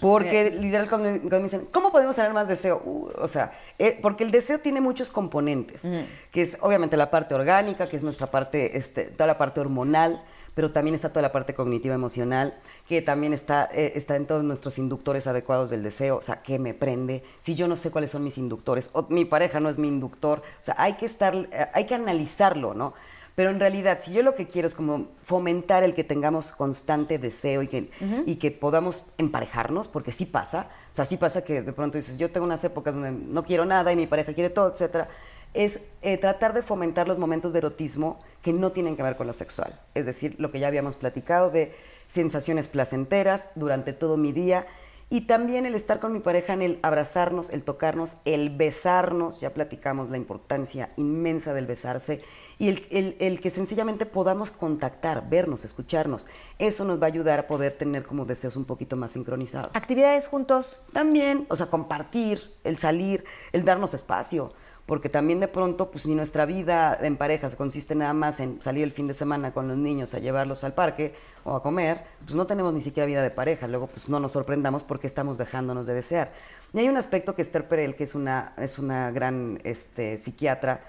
Porque literal cuando, me dicen, ¿cómo podemos tener más deseo? Uh, o sea, eh, porque el deseo tiene muchos componentes, que es obviamente la parte orgánica, que es nuestra parte, este, toda la parte hormonal, pero también está toda la parte cognitiva emocional, que también está, eh, está en todos nuestros inductores adecuados del deseo, o sea, ¿qué me prende? Si yo no sé cuáles son mis inductores, o mi pareja no es mi inductor, o sea, hay que estar, eh, hay que analizarlo, ¿no? Pero en realidad, si yo lo que quiero es como fomentar el que tengamos constante deseo y que, y que podamos emparejarnos, porque sí pasa, o sea, sí pasa que de pronto dices, yo tengo unas épocas donde no quiero nada y mi pareja quiere todo, etcétera, es eh, tratar de fomentar los momentos de erotismo que no tienen que ver con lo sexual. Es decir, lo que ya habíamos platicado de sensaciones placenteras durante todo mi día y también el estar con mi pareja en el abrazarnos, el tocarnos, el besarnos, ya platicamos la importancia inmensa del besarse, y el, que sencillamente podamos contactar, vernos, escucharnos. Eso nos va a ayudar a poder tener como deseos un poquito más sincronizados. ¿Actividades juntos? También, o sea, compartir, el salir, el darnos espacio porque también de pronto, pues ni nuestra vida en pareja se consiste nada más en salir el fin de semana con los niños a llevarlos al parque o a comer, pues no tenemos ni siquiera vida de pareja, luego pues no nos sorprendamos porque estamos dejándonos de desear. Y hay un aspecto que Esther Perel, que es una, es una gran este, psiquiatra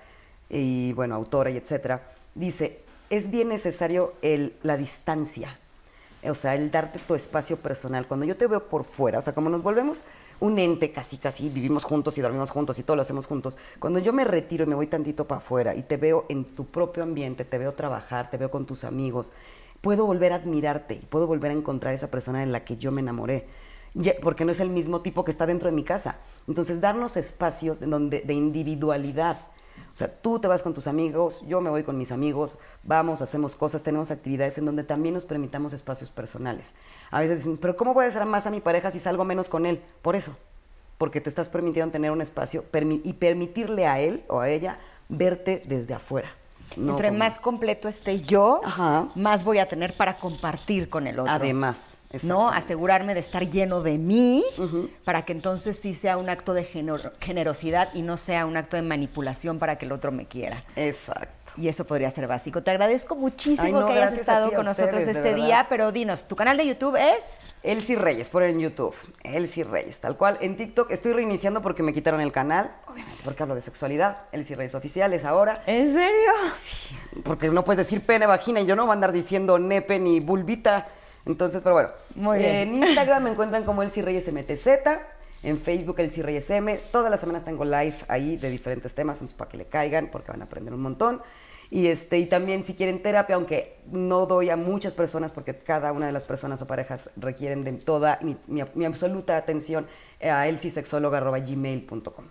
y bueno, autora y etcétera, dice, es bien necesario el, la distancia, o sea, el darte tu espacio personal. Cuando yo te veo por fuera, o sea, como nos volvemos un ente casi, casi, vivimos juntos y dormimos juntos y todo lo hacemos juntos. Cuando yo me retiro y me voy tantito para afuera y te veo en tu propio ambiente, te veo trabajar, te veo con tus amigos, puedo volver a admirarte y puedo volver a encontrar esa persona en la que yo me enamoré. porque no es el mismo tipo que está dentro de mi casa. Entonces, darnos espacios de, donde, de individualidad. Sea, tú te vas con tus amigos, yo me voy con mis amigos, vamos, hacemos cosas, tenemos actividades en donde también nos permitamos espacios personales. A veces dicen, pero ¿cómo voy a hacer más a mi pareja si salgo menos con él? Por eso, porque te estás permitiendo tener un espacio y permitirle a él o a ella verte desde afuera. Entre más completo esté yo, más voy a tener para compartir con el otro. Además. ¿no? Asegurarme de estar lleno de mí para que entonces sí sea un acto de generosidad y no sea un acto de manipulación para que el otro me quiera. Exacto. Y eso podría ser básico. Te agradezco muchísimo que hayas estado con nosotros este día, pero dinos, ¿tu canal de YouTube es? Elsie Reyes, por en YouTube. Elsie Reyes, tal cual. En TikTok estoy reiniciando porque me quitaron el canal, obviamente porque hablo de sexualidad. Elsie Reyes Oficial es ahora. ¿En serio? Sí, porque no puedes decir pene, vagina y yo no voy a andar diciendo nepe ni bulbita. Entonces, pero bueno. Muy bien. En Instagram me encuentran como Elsie Reyes MTZ. En Facebook, Elsie Reyes M. Todas las semanas tengo live ahí de diferentes temas, entonces para que le caigan, porque van a aprender un montón. Y, este, y también si quieren terapia, aunque no doy a muchas personas, porque cada una de las personas o parejas requieren de toda mi, absoluta atención, a elsisexóloga.gmail.com.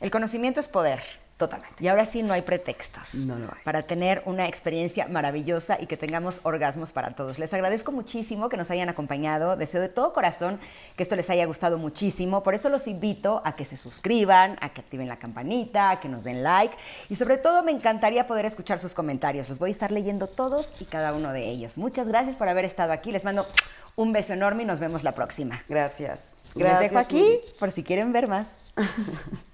El conocimiento es poder. Totalmente. Y ahora sí no hay pretextos no hay. para tener una experiencia maravillosa y que tengamos orgasmos para todos. Les agradezco muchísimo que nos hayan acompañado. Deseo de todo corazón que esto les haya gustado muchísimo. Por eso los invito a que se suscriban, a que activen la campanita, a que nos den like. Y sobre todo me encantaría poder escuchar sus comentarios. Los voy a estar leyendo todos y cada uno de ellos. Muchas gracias por haber estado aquí. Les mando un beso enorme y nos vemos la próxima. Gracias. gracias Les dejo aquí por si quieren ver más.